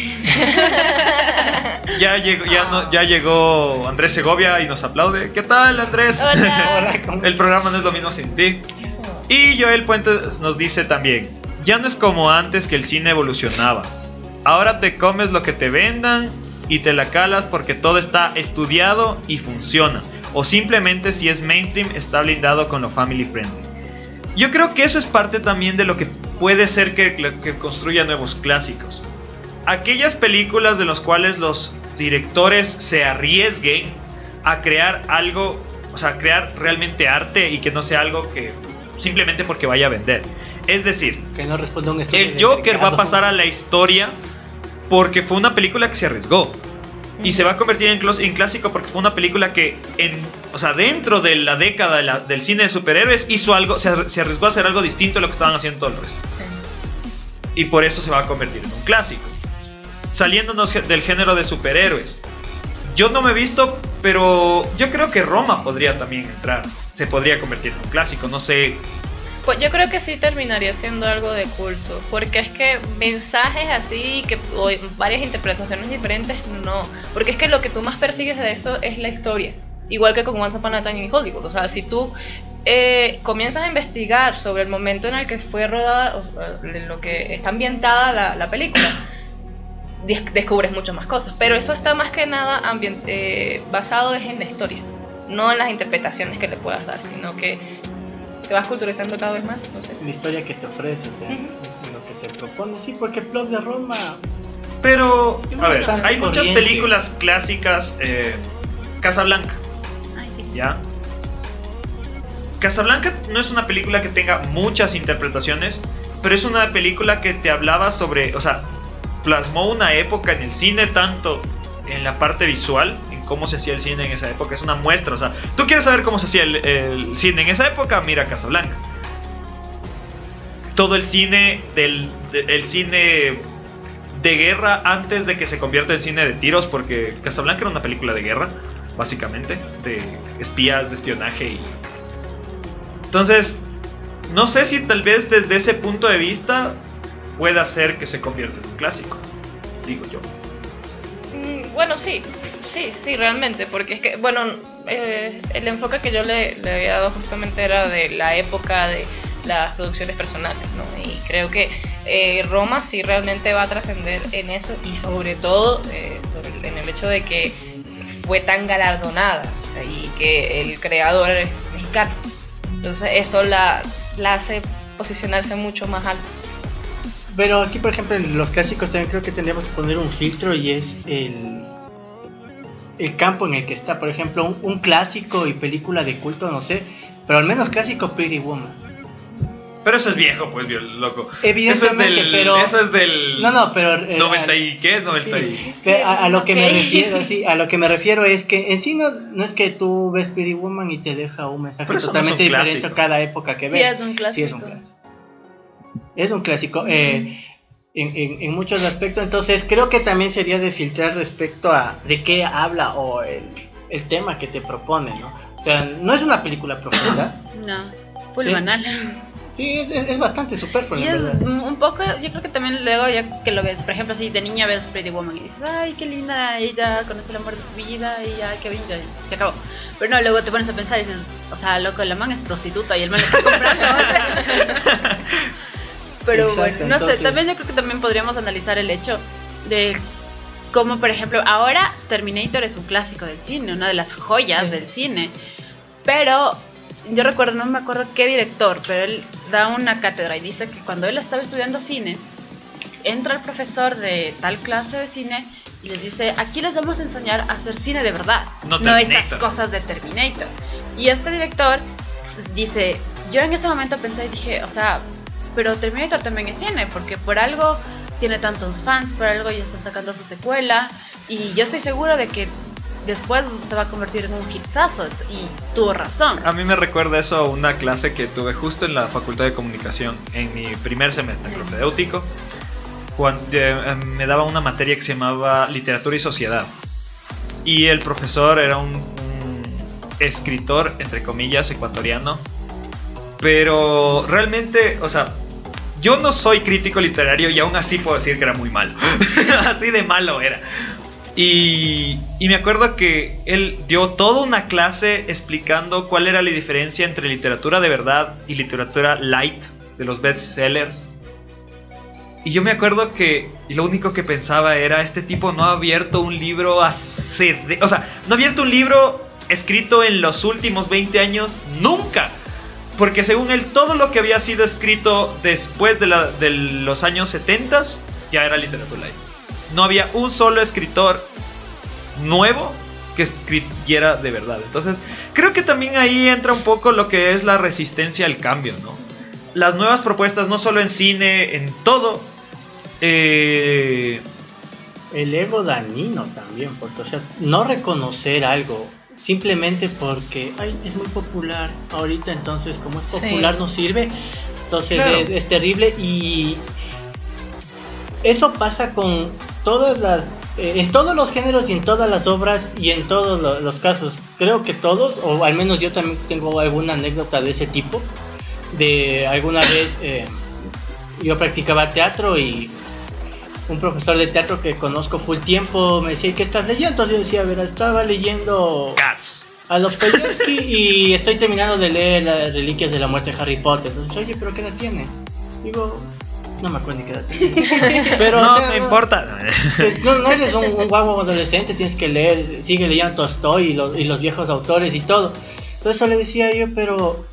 ya, llegó, ya, no- ya llegó Andrés Segovia y nos aplaude. ¿Qué tal Andrés? Hola. Hola, ¿cómo- El programa no es lo mismo sin ti. Y Joel Puentes nos dice también, ya no es como antes que el cine evolucionaba. Ahora te comes lo que te vendan y te la calas porque todo está estudiado y funciona. O simplemente si es mainstream está blindado con lo family friendly. Yo creo que eso es parte también de lo que puede ser que, que construya nuevos clásicos. Aquellas películas de las cuales los directores se arriesguen a crear algo, o sea, crear realmente arte y que no sea algo que simplemente porque vaya a vender. Es decir, Que no responde a un estudio el Joker va a pasar a la historia porque fue una película que se arriesgó. Y se va a convertir en, clásico porque fue una película que, en, o sea, dentro de la década de la- del cine de superhéroes, hizo algo, se, ar- se arriesgó a hacer algo distinto a lo que estaban haciendo todo el resto. Y por eso se va a convertir en un clásico. Saliéndonos del género de superhéroes. Yo no me he visto, pero yo creo que Roma podría también entrar. Se podría convertir en un clásico. No sé Pues yo creo que sí terminaría siendo algo de culto, porque es que mensajes así, que o varias interpretaciones diferentes, no, porque es que lo que tú más persigues de eso es la historia, igual que con Once Upon a Time in Hollywood, o sea, si tú eh, comienzas a investigar sobre el momento en el que fue rodada, o en lo que está ambientada la, la película, des- descubres muchas más cosas, pero eso está más que nada eh, basado es en la historia, no en las interpretaciones que le puedas dar, sino que te vas culturizando cada vez más, no sé. La historia que te ofrece, o sea, lo que te propone. Sí, porque el plot de Roma Pero, a ver, hay muchas corriente. películas clásicas. Eh, Casablanca. ¿ya? Casablanca no es una película que tenga muchas interpretaciones, pero es una película que te hablaba sobre, o sea, plasmó una época en el cine, tanto en la parte visual, cómo se hacía el cine en esa época, es una muestra, o sea, tú quieres saber cómo se hacía el, cine en esa época, mira Casablanca. Todo el cine del de- el cine de guerra antes de que se convierta en cine de tiros, porque Casablanca era una película de guerra, básicamente, de espías, de espionaje y... Entonces, no sé si tal vez desde ese punto de vista pueda ser que se convierta en un clásico, digo yo. Bueno, sí, sí, sí, realmente, porque es que, bueno, eh, el enfoque que yo le, le había dado justamente era de la época de las producciones personales, ¿no? Y creo que eh, Roma sí realmente va a trascender en eso y sobre todo eh, sobre en el hecho de que fue tan galardonada o sea, y que el creador es mexicano. Entonces eso la, la hace posicionarse mucho más alto. Pero aquí, por ejemplo, en los clásicos también creo que tendríamos que poner un filtro y es el, el campo en el que está. Por ejemplo, un, un clásico y película de culto, no sé, pero al menos clásico Pretty Woman. Pero eso es viejo, pues, loco. Evidentemente, eso es del, pero- Eso es del... No, no, pero... eh, 90 al- y qué, 90 y... Sí, que a, a lo que me refiero, sí, a lo que me refiero es que en sí no, no es que tú ves Pretty Woman y te deja un mensaje no totalmente un diferente a cada época que Sí, ves. es un Sí, clásico. es un clásico. Es un clásico. eh, en, en- en muchos aspectos, entonces creo que también sería de filtrar respecto a de qué habla o el, el tema que te propone, ¿no? O sea, no es una película profunda. No, full Sí. banal. Sí, es, es- es bastante superfluo, Y es un poco, yo creo que también luego ya que lo ves, por ejemplo, si de niña ves Pretty Woman y dices, ay, qué linda, ella conoce el amor de su vida y ay, qué y se acabó. Pero no, luego te pones a pensar y dices, o sea, loco, la man es prostituta y el man le está comprando. Pero Exacto, bueno, no entonces- sé, también yo creo que también podríamos analizar el hecho de cómo, por ejemplo, ahora Terminator es un clásico del cine, una de las joyas Sí. del cine. Pero yo recuerdo, no me acuerdo qué director, pero él da una cátedra y dice que cuando él estaba estudiando cine, entra el profesor de tal clase de cine y les dice, aquí les vamos a enseñar a hacer cine de verdad, No no, esas cosas de Terminator. Y este director dice, yo en ese momento pensé y dije, o sea, pero Terminator también es cine, porque por algo tiene tantos fans, por algo ya están sacando su secuela, y yo estoy seguro de que después se va a convertir en un hitsazo, y tuvo razón. A mí me recuerda eso a una clase que tuve justo en la Facultad de Comunicación, en mi primer semestre propedéutico. Cuando, eh, me daba una materia que se llamaba Literatura y Sociedad. Y el profesor era un, un escritor, entre comillas, ecuatoriano. Pero realmente, o sea, yo no soy crítico literario y aún así puedo decir que era muy malo. así de malo era. Y, y me acuerdo que él dio toda una clase explicando cuál era la diferencia entre literatura de verdad y literatura light de los bestsellers. Y yo me acuerdo que lo único que pensaba era, este tipo no ha abierto un libro hace... de- o sea, no ha abierto un libro escrito en los últimos 20 años nunca. Porque según él, todo lo que había sido escrito después de, la- de los años 70 ya era literatura light. No había un solo escritor nuevo que escribiera de verdad. Entonces, creo que también ahí entra un poco lo que es la resistencia al cambio, ¿no? Las nuevas propuestas, no solo en cine, en todo. eh, El ego dañino también, porque, o sea, no reconocer algo simplemente porque ay, es muy popular ahorita, entonces, como es Sí. popular, no sirve. Entonces, Claro. es, es terrible y eso pasa con todas las. eh, en todos los géneros y en todas las obras y en todos lo- los casos. Creo que todos, o al menos yo también tengo alguna anécdota de ese tipo. De alguna vez eh, yo practicaba teatro y un profesor de teatro que conozco full tiempo me decía, ¿qué estás leyendo? Entonces yo decía, a ver, estaba leyendo Cats. a Dostoyevsky y estoy terminando de leer las reliquias de la muerte de Harry Potter. Entonces, oye, ¿pero qué edad tienes? Digo, no me acuerdo ni qué edad tienes. Pero, no o sea, me importa. No, no eres un, un guapo adolescente, tienes que leer, sigue leyendo Tolstoy y los, y los viejos autores y todo. Entonces eso le decía yo, pero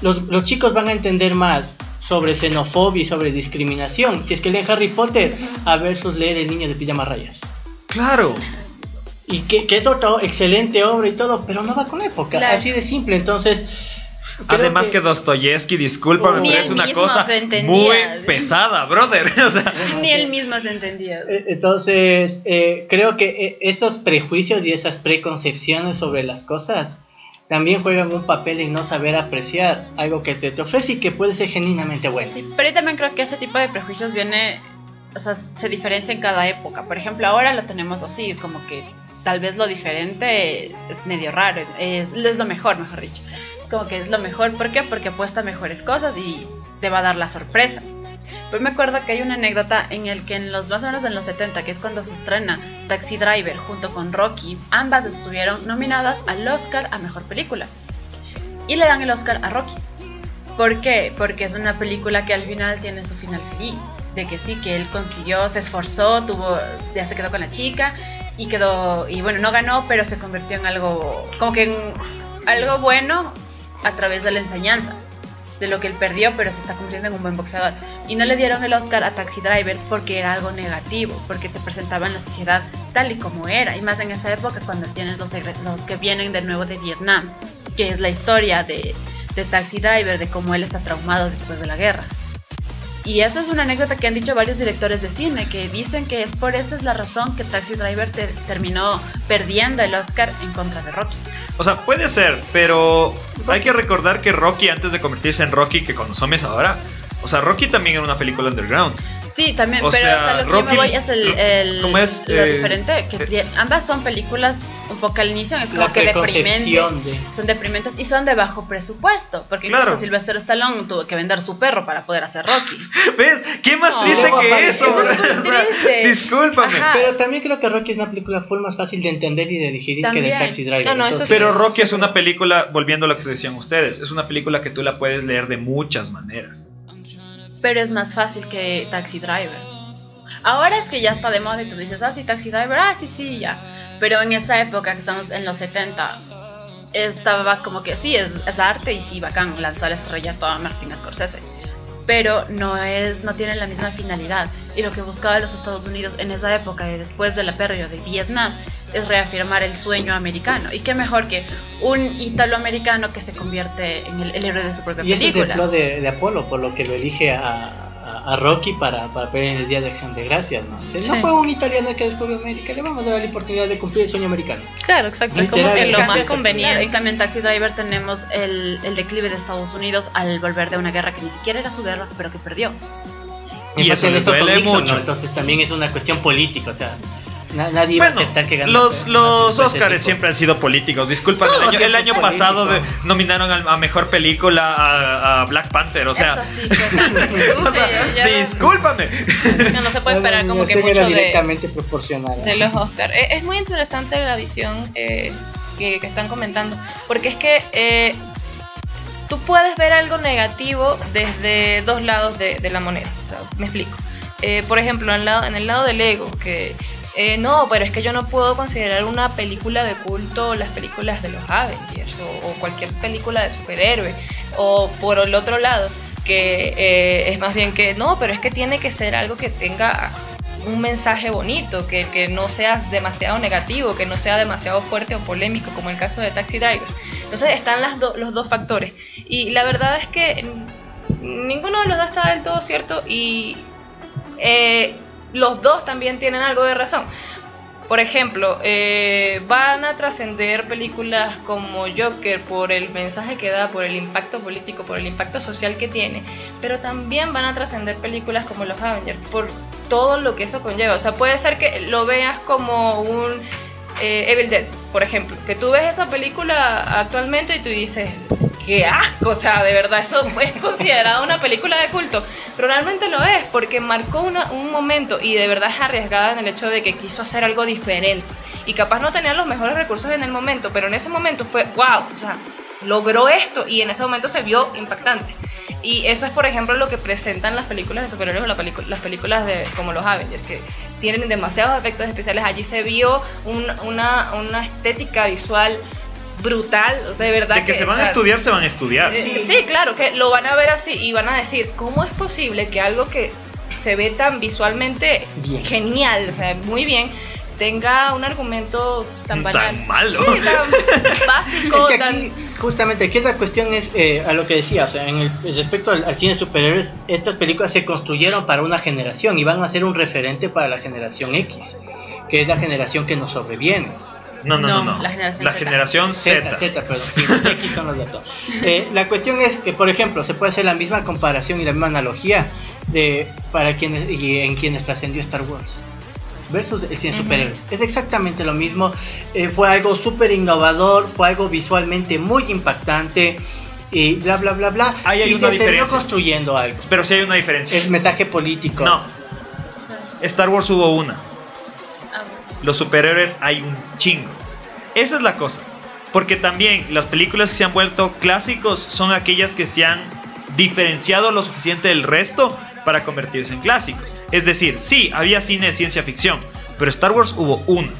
los, los chicos van a entender más sobre xenofobia y sobre discriminación. Si es que leen Harry Potter, a versus leer El niño de pijama rayas. Claro. Y que, que es otra excelente obra y todo, pero no va con la época, Claro. así de simple. Entonces, creo Además que, Dostoyevsky, discúlpame, pero es una cosa muy pesada, brother. O sea, Ni él mismo se entendía. Eh, Entonces, eh, creo que eh, esos prejuicios y esas preconcepciones sobre las cosas también juegan un papel en no saber apreciar algo que te, te ofrece y que puede ser genuinamente bueno. Sí, Pero yo también creo que ese tipo de prejuicios viene, o sea, se diferencia en cada época. Por ejemplo, ahora lo tenemos así, como que tal vez lo diferente es medio raro, es, es, es lo mejor, mejor dicho. Es como que es lo mejor, ¿por qué? Porque apuesta mejores cosas y te va a dar la sorpresa. Pues me acuerdo que hay una anécdota en el que en los más o menos en los 70, que es cuando se estrena Taxi Driver junto con Rocky, ambas estuvieron nominadas al Oscar a Mejor Película. Y le dan el Oscar a Rocky. ¿Por qué? Porque es una película que al final tiene su final feliz. De que sí, que él consiguió, se esforzó, tuvo, ya se quedó con la chica y quedó, y bueno, no ganó, pero se convirtió en algo, como que en algo bueno a través de la enseñanza. De lo que él perdió, pero se está convirtiendo en un buen boxeador. Y no le dieron el Oscar a Taxi Driver porque era algo negativo, porque te presentaban la sociedad tal y como era. Y más en esa época cuando tienes los, los que vienen de nuevo de Vietnam, que es la historia de Taxi Driver, de cómo él está traumado después de la guerra. Y esa es una anécdota que han dicho varios directores de cine, que dicen que es por esa es la razón que Taxi Driver te- terminó perdiendo el Oscar en contra de Rocky. o sea, puede ser, pero hay que recordar que Rocky, antes de convertirse en Rocky que conocemos ahora, o sea, Rocky también era una película underground. Sí, también, O pero sea, a lo que Rocky- yo me voy es el, el- ¿cómo es? lo Eh, diferente, que eh, ambas son películas un poco al inicio, es como que deprimente, de... son deprimentes y son de bajo presupuesto, porque Claro. incluso Sylvester Stallone tuvo que vender su perro para poder hacer Rocky. ¿Ves? ¿Qué más No, triste que eso? eso es muy O sea, triste. discúlpame. Ajá. Pero también creo que Rocky es una película full más fácil de entender y de digerir que de Taxi Driver. No, no, eso Entonces, sí. Pero Rocky sí, es una película, volviendo a lo que se decían ustedes, es una película que tú la puedes leer de muchas maneras. Pero es más fácil que Taxi Driver. Ahora es que ya está de moda y tú dices, ah, sí, Taxi Driver, ah, sí, sí, ya. Pero en esa época que estamos en los 70, estaba como que sí, es, arte y sí, bacán lanzar estrella a Martin Scorsese. Pero no es, no tiene la misma finalidad. Y lo que buscaba los Estados Unidos en esa época y después de la pérdida de Vietnam es reafirmar el sueño americano. Y qué mejor que un italoamericano que se convierte en el, el héroe de su propia Y ese es película. el de, de Apolo, por lo que lo elige a, a, a Rocky para, para pelear en el Día de Acción de Gracias, ¿no? O sea, Sí. No fue un italiano el que descubrió América, le vamos a dar la oportunidad de cumplir el sueño americano. Claro, exacto. Es como que lo más conveniente. en cambio en Taxi Driver tenemos el, el declive de Estados Unidos al volver de una guerra que ni siquiera era su guerra, pero que perdió. Y En eso con duele Nixon, ¿no? mucho. Entonces también es una cuestión política, o sea, na- nadie iba Bueno, a aceptar que ganara. los, los siempre han sido políticos. Disculpa, el año, el pasado de- nominaron a, a mejor película a, a Black Panther. O sea, Eso sí, o sea, discúlpame. No, no se puede esperar como que nominación era mucho de, directamente proporcional. de los Oscars. Es, es muy interesante la visión eh, que, que están comentando, porque es que eh, tú puedes ver algo negativo desde dos lados de, de la moneda. O sea, me explico. Eh, por ejemplo, en, el lado- en el lado del ego, que eh, no, pero es que yo no puedo considerar una película de culto las películas de los Avengers o, cualquier película de superhéroe. O por el otro lado, que eh, es más bien que no, pero es que tiene que ser algo que tenga un mensaje bonito, que, que no sea demasiado negativo, que no sea demasiado fuerte o polémico, como el caso de Taxi Driver. Entonces están los dos factores. Y la verdad es que ninguno de los dos está del todo cierto y eh, los dos también tienen algo de razón. Por ejemplo, eh, van a trascender películas como Joker por el mensaje que da, por el impacto político, por el impacto social que tiene, pero también van a trascender películas como Los Avengers por todo lo que eso conlleva. O sea, puede ser que lo veas como un eh, Evil Dead, por ejemplo, que tú ves esa película actualmente y tú dices, qué asco, o sea, de verdad, eso es considerado una película de culto, pero realmente lo es, porque marcó una- un momento y de verdad es arriesgada en el hecho de que quiso hacer algo diferente. Y capaz no tenía los mejores recursos en el momento, pero en ese momento fue, wow, o sea, logró esto y en ese momento se vio impactante. Y eso es, por ejemplo, lo que presentan las películas de superhéroes o la las películas de como los Avengers, que tienen demasiados efectos especiales. Allí se vio un- una, una estética visual brutal, o sea, de verdad De que se van a o sea, estudiar, se van a estudiar. eh, sí. claro, que lo van a ver así y van a decir, ¿cómo es posible que algo que se ve tan visualmente Bien. genial, o sea, muy bien, tenga un argumento tan Tan banal? malo. Sí, tan básico, Es que tan... aquí, justamente aquí la cuestión es eh, a lo que decía, o sea, en el respecto al, al cine de superhéroes, estas películas se construyeron para una generación y van a ser un referente para la generación X, que es la generación que nos sobreviene. No, no, no, No, la generación La Z. generación Z, Z. Z, perdón, sí, los X son los datos. Eh, la cuestión es que, por ejemplo, se puede hacer la misma comparación y la misma analogía de para quienes y en quienes trascendió Star Wars versus el cine de Ujú. superhéroes. Es exactamente lo mismo. eh, fue algo súper innovador, fue algo visualmente muy impactante y bla bla bla bla. Ahí hay y una se terminó diferencia. construyendo algo. Pero sí hay una diferencia. El mensaje político. No. Star Wars hubo una. Los superhéroes hay un chingo. Esa es la cosa. Porque también las películas que se han vuelto clásicos son aquellas que se han diferenciado lo suficiente del resto para convertirse en clásicos. Es decir, sí, había cine de ciencia ficción, pero Star Wars hubo una.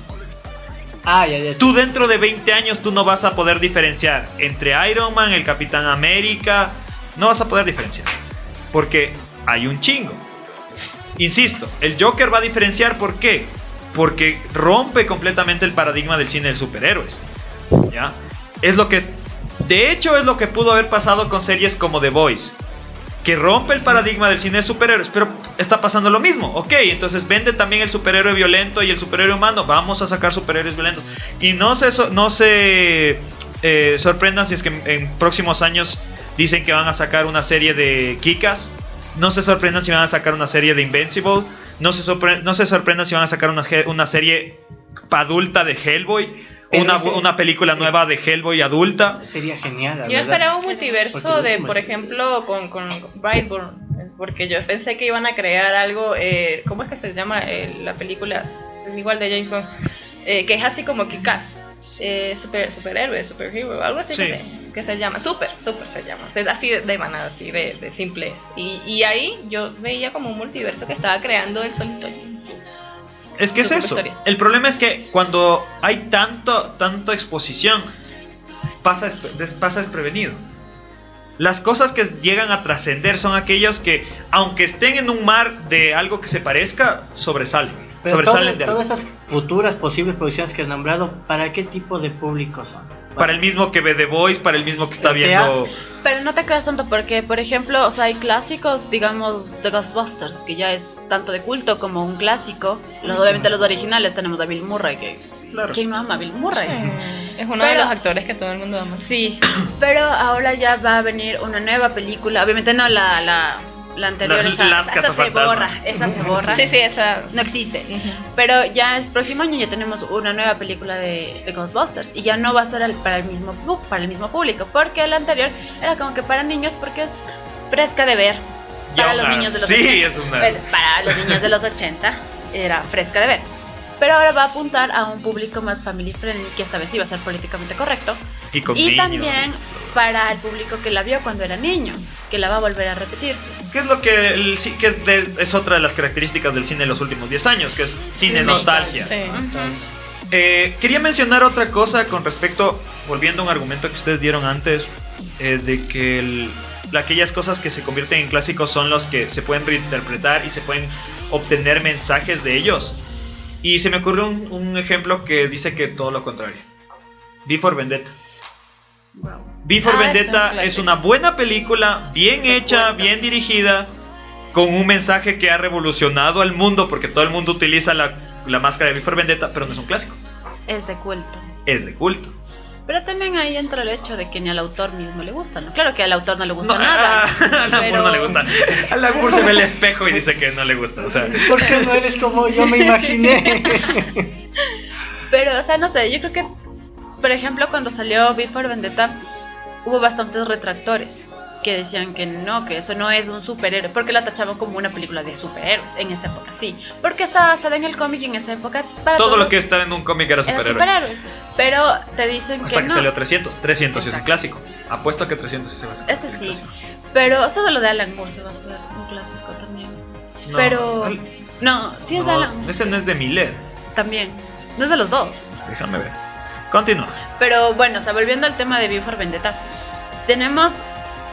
Ah, ya, ya. Tú dentro de 20 años tú no vas a poder diferenciar entre Iron Man, el Capitán América, no vas a poder diferenciar. Porque hay un chingo. Insisto, el Joker va a diferenciar ¿por qué? Porque rompe completamente el paradigma del cine de superhéroes. ¿Ya? Es lo que de hecho es lo que pudo haber pasado con series como The Voice. Que rompe el paradigma del cine de superhéroes, pero está pasando lo mismo. Ok, entonces vende también el superhéroe violento y el superhéroe humano. Vamos a sacar superhéroes violentos. Y no se, no se eh, sorprendan si es que en, en próximos años dicen que van a sacar una serie de Kikas. No se sorprendan si van a sacar una serie de Invincible. No se, sorpre- no se sorprendan si van a sacar una, una serie adulta de Hellboy. Una, una película nueva de Hellboy adulta. Sería genial. la Yo verdad. esperaba un multiverso de, por ejemplo, con, con Brightburn, porque yo pensé que iban a crear algo, eh, ¿cómo es que se llama eh, la película? Es igual de James Bond, eh, que es así como Kick-Ass, eh, super, superhéroe, superhero, algo así que, Sí. Que se llama, super, super se llama, es así de, de manada, así de, de simple. Y, y ahí yo veía como un multiverso que estaba creando el solito. Es que es eso. historia. El problema es que cuando hay tanto, tanto exposición, pasa, des- pasa desprevenido. Las cosas que llegan a trascender son aquellos que, aunque estén en un mar de algo que se parezca, sobresalen. Pero sobresalen todo- de algo. todas esas futuras posibles producciones que has nombrado, ¿para qué tipo de público son? Para el mismo que ve The Voice, para el mismo que está viendo. Pero no te creas tanto porque, por ejemplo, o sea, hay clásicos, digamos, de Ghostbusters, que ya es tanto de culto como un clásico. Los, obviamente los originales tenemos a Bill Murray, que Claro. ¿quién no ama a Bill Murray? Es uno de los actores que todo el mundo ama. Sí, pero ahora ya va a venir una nueva película. Obviamente no la, la, la anterior, Las- esa, las esa se borra, esa se borra. Sí, sí, esa. No existe. Ujú. Pero ya el próximo año ya tenemos una nueva película de, de Ghostbusters y ya no va a ser al- para el mismo para el mismo público, porque la anterior era como que para niños porque es fresca de ver Y para los niños de los así 80. es una- Pues, para los niños de los 80 era fresca de ver. Pero ahora va a apuntar a un público más family friendly, que esta vez sí va a ser políticamente correcto. Y con y niños. también para el público que la vio cuando era niño, que la va a volver a repetirse. ¿Qué es lo que el que es, de- es otra de las características del cine en los últimos 10 años? Que es cine nostalgia. Sí. Eh, quería mencionar otra cosa con respecto, volviendo a un argumento que ustedes dieron antes, eh, de que el- aquellas cosas que se convierten en clásicos son los que se pueden reinterpretar y se pueden obtener mensajes de ellos. Y se me ocurrió un, un ejemplo que dice que todo lo contrario. V for Vendetta. V for Ah, es un Vendetta es una buena película, bien hecha, bien dirigida, con un mensaje que ha revolucionado al mundo, porque todo el mundo utiliza la, la máscara de V for Vendetta, pero no es un clásico, Es de culto. es de culto. Pero también ahí entra el hecho de que ni al autor mismo le gusta, ¿no? Claro que al autor no le gusta No, nada. a Lamour pero- no le gusta. A Lamour se ve el espejo y dice que no le gusta. O sea, ¿Por qué no eres como yo me imaginé? Pero, o sea, no sé, yo creo que, por ejemplo, cuando salió V for Vendetta, hubo bastantes retractores que decían que no, que eso no es un superhéroe, porque la tachaban como una película de superhéroes en esa época, sí. Porque estaba basada en el cómic y en esa época para todo lo que está en un cómic era superhéroe. superhéroes. Pero te dicen Hasta que, que no. salió 300. 300 es un clásico. Apuesto a que 300 sí se va a hacer. Este un sí. clásico. Pero eso de lo de Alan Moore se va a hacer un clásico también. No, pero. No, sí es de Alan Moore. ese no es de Miller. También. No es de los dos. Déjame ver. Continúa. Pero bueno, o sea, volviendo al tema de for Vendetta, tenemos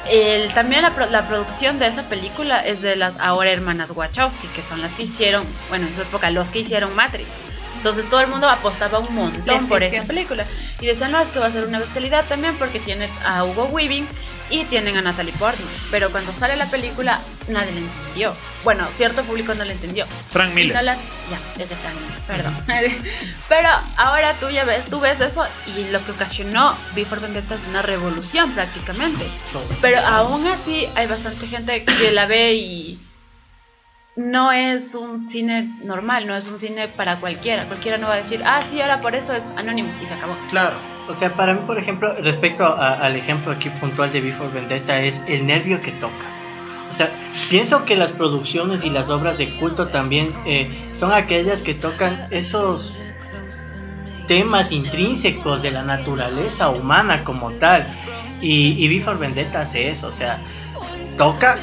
el, también la, la producción de esa película es de las ahora hermanas Wachowski, que son las que hicieron, bueno, en su época, los que hicieron Matrix. Entonces todo el mundo apostaba un montón por esa película. Y decían, no, es que va a ser una bestialidad también porque tiene a Hugo Weaving y tienen a Natalie Portman. Pero cuando sale la película, nadie la entendió. Bueno, cierto público no la entendió. Frank Miller. no la- ya, es de Frank Miller, perdón. Pero ahora tú ya ves, tú ves eso y lo que ocasionó V for Vendetta es una revolución prácticamente. Pero aún así hay bastante gente que la ve y no es un cine normal, no es un cine para cualquiera. Cualquiera no va a decir, ah, sí, ahora por eso es Anonymous y se acabó. Claro. O sea, para mí, por ejemplo, respecto a- al ejemplo aquí puntual de Before Vendetta, es el nervio que toca. O sea, pienso que las producciones y las obras de culto también eh, son aquellas que tocan esos temas intrínsecos de la naturaleza humana como tal. Y, y Before Vendetta hace eso, o sea, toca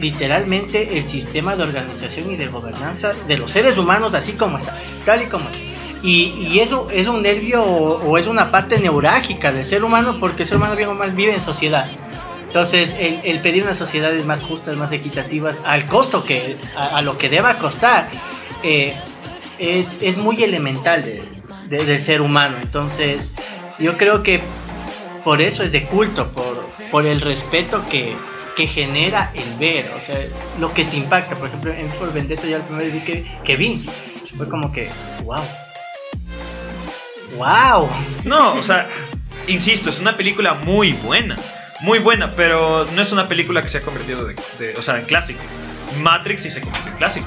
literalmente el sistema de organización y de gobernanza de los seres humanos así como está, tal y como está. Y, y eso es un nervio o, o es una parte neurálgica del ser humano porque el ser humano bien o mal vive en sociedad. Entonces, el, el pedir unas sociedades más justas, más equitativas, al costo que, a, a lo que deba costar, eh, es, es muy elemental de- de- del ser humano. Entonces, yo creo que por eso es de culto, por, por el respeto que, que genera el ver, o sea, lo que te impacta. Por ejemplo, en For Vendetta, yo el primer día que, que vi, fue como que, wow. Wow. No, o sea, insisto, es una película muy buena. Muy buena, pero no es una película que se ha convertido de, de- o sea, en clásico. Matrix sí se convirtió en clásico.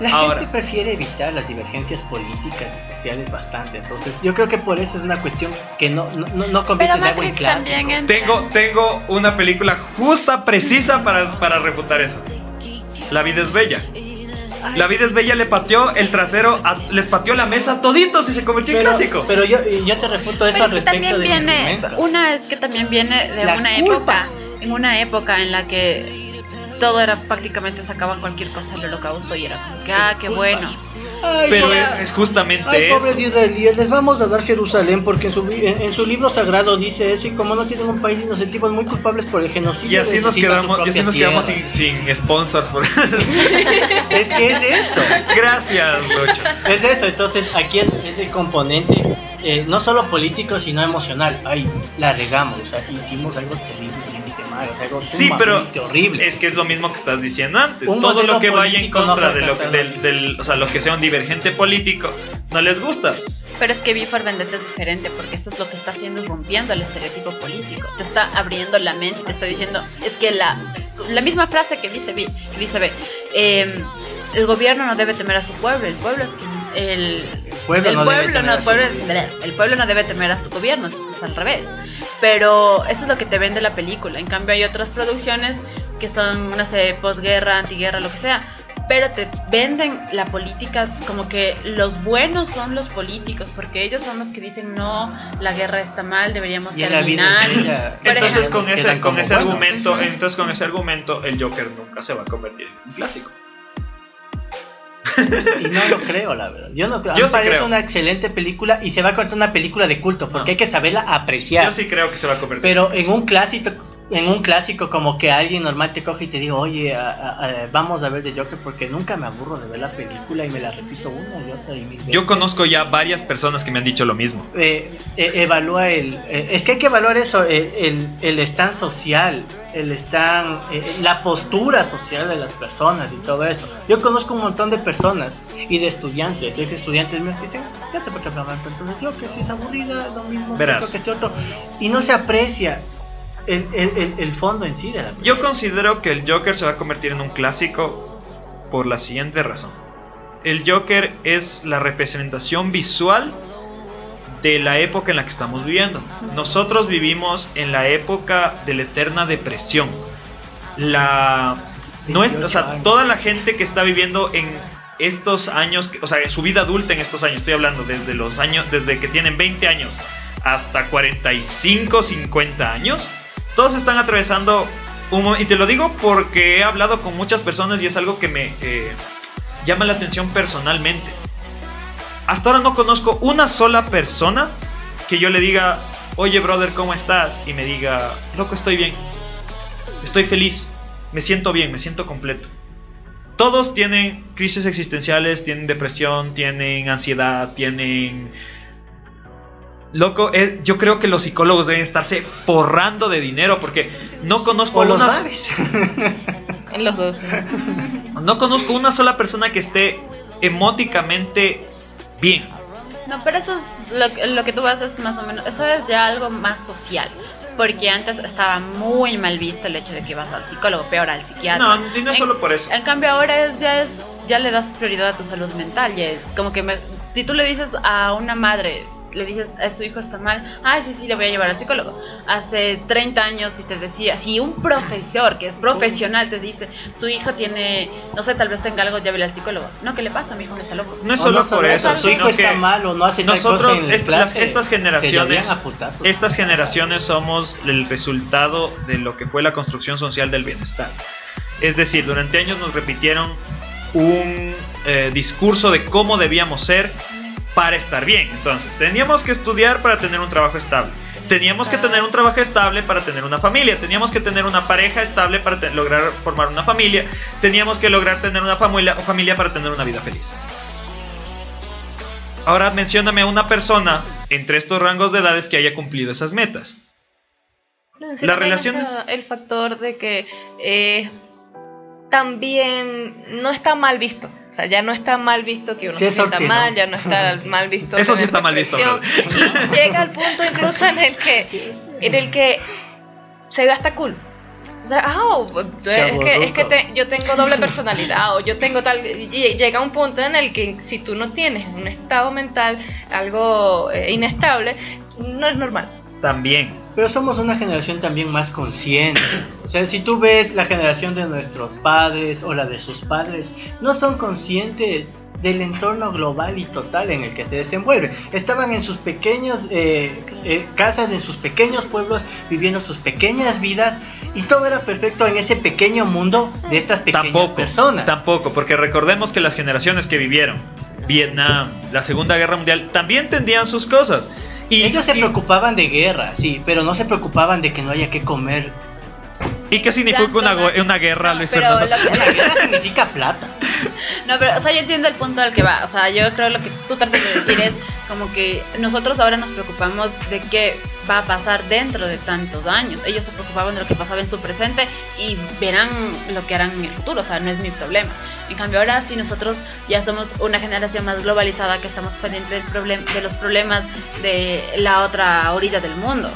La Ahora. gente prefiere evitar las divergencias políticas y sociales bastante, entonces yo creo que por eso es una cuestión que no, no, no, no convierte en algo en clásico. Tengo, tengo una película justa, precisa para, para refutar eso. La vida es bella. La vida es bella le pateó el trasero, a- les pateó la mesa toditos y se convirtió en Pero, clásico. pero yo, yo te refuto eso Pero al es que respecto también de viene, una es que también viene de La una culpa. época, en una época en la que todo era prácticamente sacaban cualquier cosa del holocausto y era como que, ah, qué bueno. Ay, Pero pobre- es justamente Ay, eso. pobres israelíes, les vamos a dar Jerusalén porque en su, en, en su libro sagrado dice eso y como no tienen un país y nos sentimos muy culpables por el genocidio. Y así nos quedamos, y así nos quedamos sin, sin sponsors. por- Es que es de eso. Gracias, Lucho. Es de eso, entonces aquí es, es el componente eh, no solo político sino emocional. Ay, la regamos, o sea, hicimos algo terriblemente mal, o sea, algo Sí, pero horrible. es que es lo mismo que estás diciendo antes. Un Todo lo que vaya en político no contra de lo, fracasado. del, del- o sea, lo que sea un divergente político, no les gusta. Pero es que V for Vendetta es diferente porque eso es lo que está haciendo es rompiendo el estereotipo político. Te está abriendo la mente, te está diciendo, es que la, la misma frase que dice V, que dice B, eh, el gobierno no debe temer a su pueblo, el pueblo es quien el Pueblo el no debe pueblo temer no, a su pueblo- gobierno. el pueblo no debe temer a su gobierno, es, es al revés. Pero eso es lo que te vende la película. En cambio hay otras producciones que son, no sé, posguerra, antiguerra, lo que sea. Pero te venden la política como que los buenos son los políticos, porque ellos son los que dicen no, la guerra está mal, deberíamos Y terminar. Entonces ejemplo, con ese, con ese argumento, entonces con ese argumento, el Joker nunca se va a convertir en un clásico. Y no lo creo, la verdad. Yo no creo. Yo sí parece creo. una excelente película y se va a convertir en una película de culto porque hay que saberla apreciar. Yo sí creo que se va a convertir. Pero en un clásico, en un clásico como que alguien normal te coge y te diga, oye, a- a- a- vamos a ver The Joker porque nunca me aburro de ver la película y me la repito una y otra y mil veces. Yo conozco ya varias personas que me han dicho lo mismo. Eh, eh, evalúa el... eh, es que hay que evaluar eso, eh, el, el stand social, el stand... la postura social de las personas y todo eso. Yo conozco un montón de personas y de estudiantes, de estudiantes que dicen, ya sé por qué hablaban tanto de Joker, si es aburrida, lo mismo Verás. que este otro. Y no se aprecia el, el, el, el fondo en sí de la película. Yo considero que el Joker se va a convertir en un clásico por la siguiente razón. El Joker es la representación visual de la época en la que estamos viviendo. Nosotros vivimos en la época de la eterna depresión. La no es, o sea, 28 años. toda la gente que está viviendo en estos años, que- o sea, su vida adulta en estos años, estoy hablando desde los años, desde que tienen 20 años hasta 45, 50 años, todos están atravesando un y te lo digo porque he hablado con muchas personas y es algo que me eh, llama la atención personalmente. Hasta ahora no conozco una sola persona que yo le diga, oye brother, ¿cómo estás? Y me diga, loco, estoy bien, estoy feliz, me siento bien, me siento completo. Todos tienen crisis existenciales, tienen depresión, tienen ansiedad, tienen... Loco, eh, yo creo que los psicólogos deben estarse forrando de dinero porque no conozco O los una. En los dos. ¿eh? no conozco una sola persona que esté emóticamente bien. No, pero eso es lo, que- lo que tú haces más o menos, eso es ya algo más social. Porque antes estaba muy mal visto el hecho de que ibas al psicólogo, peor al psiquiatra. No, y no es En- solo por eso. En cambio ahora es ya es ya le das prioridad a tu salud mental, ya es como que me- si tú le dices a una madre, le dices a su hijo está mal, ay sí sí le voy a llevar al psicólogo. Hace 30 años si te decía, si un profesor que es profesional te dice, su hijo tiene, no sé, tal vez tenga algo, llévele al psicólogo. No, ¿qué le pasa? Mi hijo no está loco. No es solo no por eso, Su hijo está mal o no hace nosotros, en est- las- clase, estas generaciones, estas generaciones somos el resultado de lo que fue la construcción social del bienestar. Es decir, durante años nos repitieron un eh, discurso de cómo debíamos ser para estar bien. Entonces, teníamos que estudiar para tener un trabajo estable. Teníamos que tener un trabajo estable para tener una familia. Teníamos que tener una pareja estable para lograr formar una familia. Teníamos que lograr tener una familia, familia para tener una vida feliz. Ahora mencióname a una persona entre estos rangos de edades que haya cumplido esas metas. No, Las relaciones- El factor de que eh, también no está mal visto. O sea, ya no está mal visto que uno Sí, se sienta mal, ya no está mal visto. Eso sí está mal visto. Y llega al punto incluso en el que, en el que se ve hasta cool. O sea, ah, oh, es que, es que te- yo tengo doble personalidad o yo tengo tal... Y llega un punto en el que si tú no tienes un estado mental algo eh, inestable, no es normal. También. Pero somos una generación también más consciente. O sea, si tú ves la generación de nuestros padres o la de sus padres, no son conscientes del entorno global y total en el que se desenvuelve. Estaban en sus pequeños eh, eh, casas, en sus pequeños pueblos, viviendo sus pequeñas vidas y todo era perfecto en ese pequeño mundo de estas pequeñas Tampoco, personas. tampoco, porque recordemos que las generaciones que vivieron Vietnam, la Segunda Guerra Mundial, también entendían sus cosas. Y Ellos se y- preocupaban de guerra, sí, pero no se preocupaban de que no haya que comer. ¿Y qué significa una, guerra, No, Luis pero Fernando? lo que- La guerra significa plata. No, pero, o sea, yo entiendo el punto al que va. O sea, yo creo lo que tú tratas de decir es como que nosotros ahora nos preocupamos de qué va a pasar dentro de tantos años. Ellos se preocupaban de lo que pasaba en su presente y verán lo que harán en el futuro. O sea, no es mi problema. En cambio, ahora sí nosotros ya somos una generación más globalizada que estamos pendientes del problem- de los problemas de la otra orilla del mundo.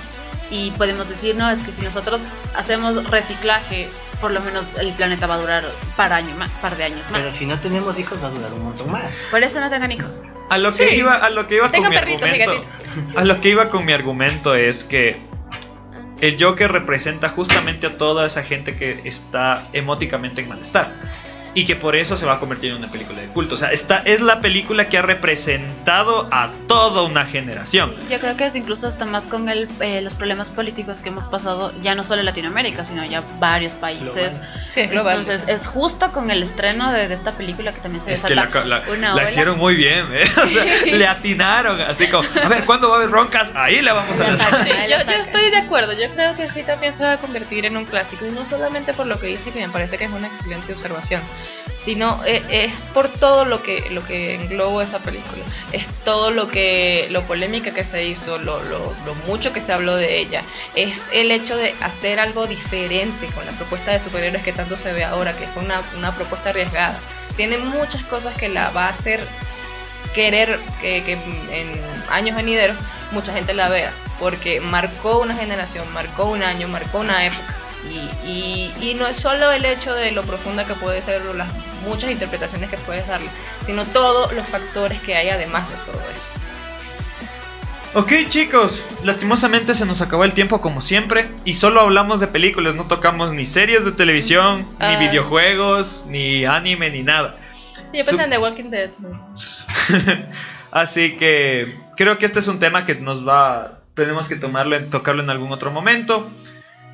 Y podemos decir, no, es que si nosotros hacemos reciclaje, por lo menos el planeta va a durar un par, año más, par de años más. Pero si no tenemos hijos va a durar un montón más. Por eso no tengan hijos. A lo que Sí. iba, a lo que iba con mi argumento, a lo que iba con mi argumento es que el Joker representa justamente a toda esa gente que está emóticamente en malestar y que por eso se va a convertir en una película de culto. O sea, esta es la película que ha representado a toda una generación. Yo creo que es incluso hasta más con el, eh, los problemas políticos que hemos pasado, ya no solo en Latinoamérica, sino ya varios países. Sí, global. Entonces, es justo con el estreno de, de esta película que también se Es que la, la- una la hicieron muy bien, ¿eh? O sea, le atinaron, así como, a ver, ¿cuándo va a haber broncas? Ahí le vamos a lanzar. Sí, yo, la estoy de acuerdo, yo creo que sí también se va a convertir en un clásico y no solamente por lo que dice que me parece que es una excelente observación, sino eh, es por todo lo que lo que englobó esa película, es todo lo que lo polémica que se hizo, lo, lo, mucho que se habló de ella, es el hecho de hacer algo diferente con la propuesta de superhéroes que tanto se ve ahora, que fue una, una propuesta arriesgada. Tiene muchas cosas que la va a hacer querer que, que en años venideros mucha gente la vea, porque marcó una generación, marcó un año, marcó una época. Y, y, y no es solo el hecho de lo profunda que puede ser o las muchas interpretaciones que puedes darle, sino todos los factores que hay además de todo eso. Ok chicos, lastimosamente se nos acabó el tiempo como siempre y solo hablamos de películas, no tocamos ni series de televisión, Ah. ni videojuegos, ni anime, ni nada. Sí, yo pensé en The Walking Dead. Así que creo que este es un tema que nos va, tenemos que tomarlo, tocarlo en algún otro momento.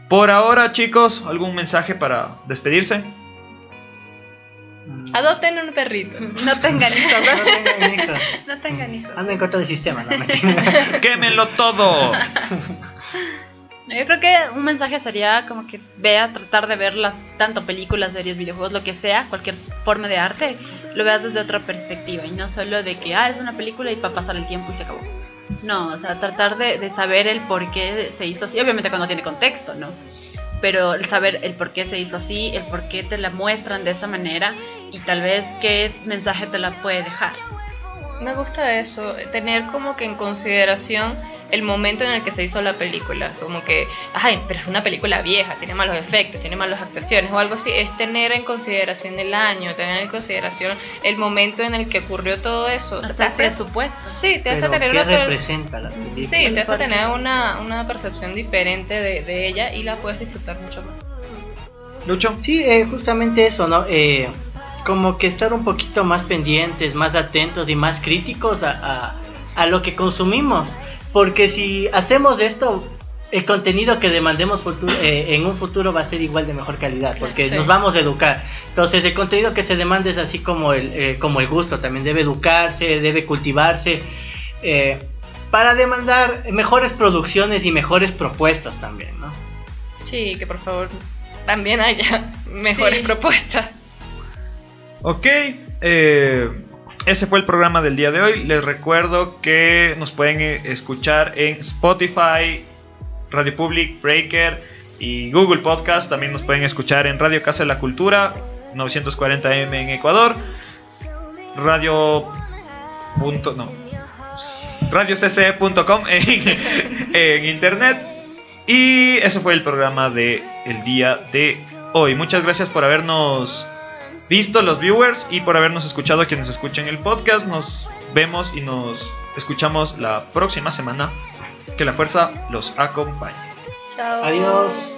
Por ahora chicos, ¿algún mensaje para despedirse? Adopten un perrito. No tengan hijos, No tengan hijos. no tengan hijos. Anda en contra del sistema, no. ¡Quémenlo todo! Yo creo que un mensaje sería como que vea, tratar de ver las tanto películas, series, videojuegos, lo que sea, cualquier forma de arte, lo veas desde otra perspectiva y no solo de que, ah, es una película y para pasar el tiempo y se acabó. No, o sea, tratar de, de saber el por qué se hizo así, obviamente cuando tiene contexto, ¿no? Pero el saber el por qué se hizo así, el por qué te la muestran de esa manera y tal vez qué mensaje te la puede dejar. Me gusta eso, tener como que en consideración el momento en el que se hizo la película. Como que, ay, pero es una película vieja, tiene malos efectos, tiene malas actuaciones o algo así. Es tener en consideración el año, tener en consideración el momento en el que ocurrió todo eso. Hasta el presupuesto. Sí, te hace tener ¿qué una representa la película? Sí, te hace tener una, una percepción diferente de, de ella y la puedes disfrutar mucho más. Lucho. Sí, eh, justamente eso, ¿no? Eh, como que estar un poquito más pendientes, más atentos y más críticos a, a- a lo que consumimos. Porque si hacemos esto, el contenido que demandemos futuro- eh, en un futuro va a ser igual de mejor calidad, porque Sí. nos vamos a educar. Entonces el contenido que se demanda es así como el, eh, como el gusto, también debe educarse, debe cultivarse. eh, para demandar mejores producciones y mejores propuestas también, ¿no? Sí, que por favor también haya mejores Sí. propuestas. Ok, eh, ese fue el programa del día de hoy. Les recuerdo que nos pueden eh, escuchar en Spotify, Radio Public, Breaker y Google Podcast. También nos pueden escuchar en Radio Casa de la Cultura, 940M en Ecuador. Radio. Punto, no. radiocce.com en, en internet. Y ese fue el programa de el día de hoy. Muchas gracias por habernos visto los viewers y por habernos escuchado a quienes escuchen el podcast. Nos vemos y nos escuchamos la próxima semana. Que la fuerza los acompañe. Chao. Adiós.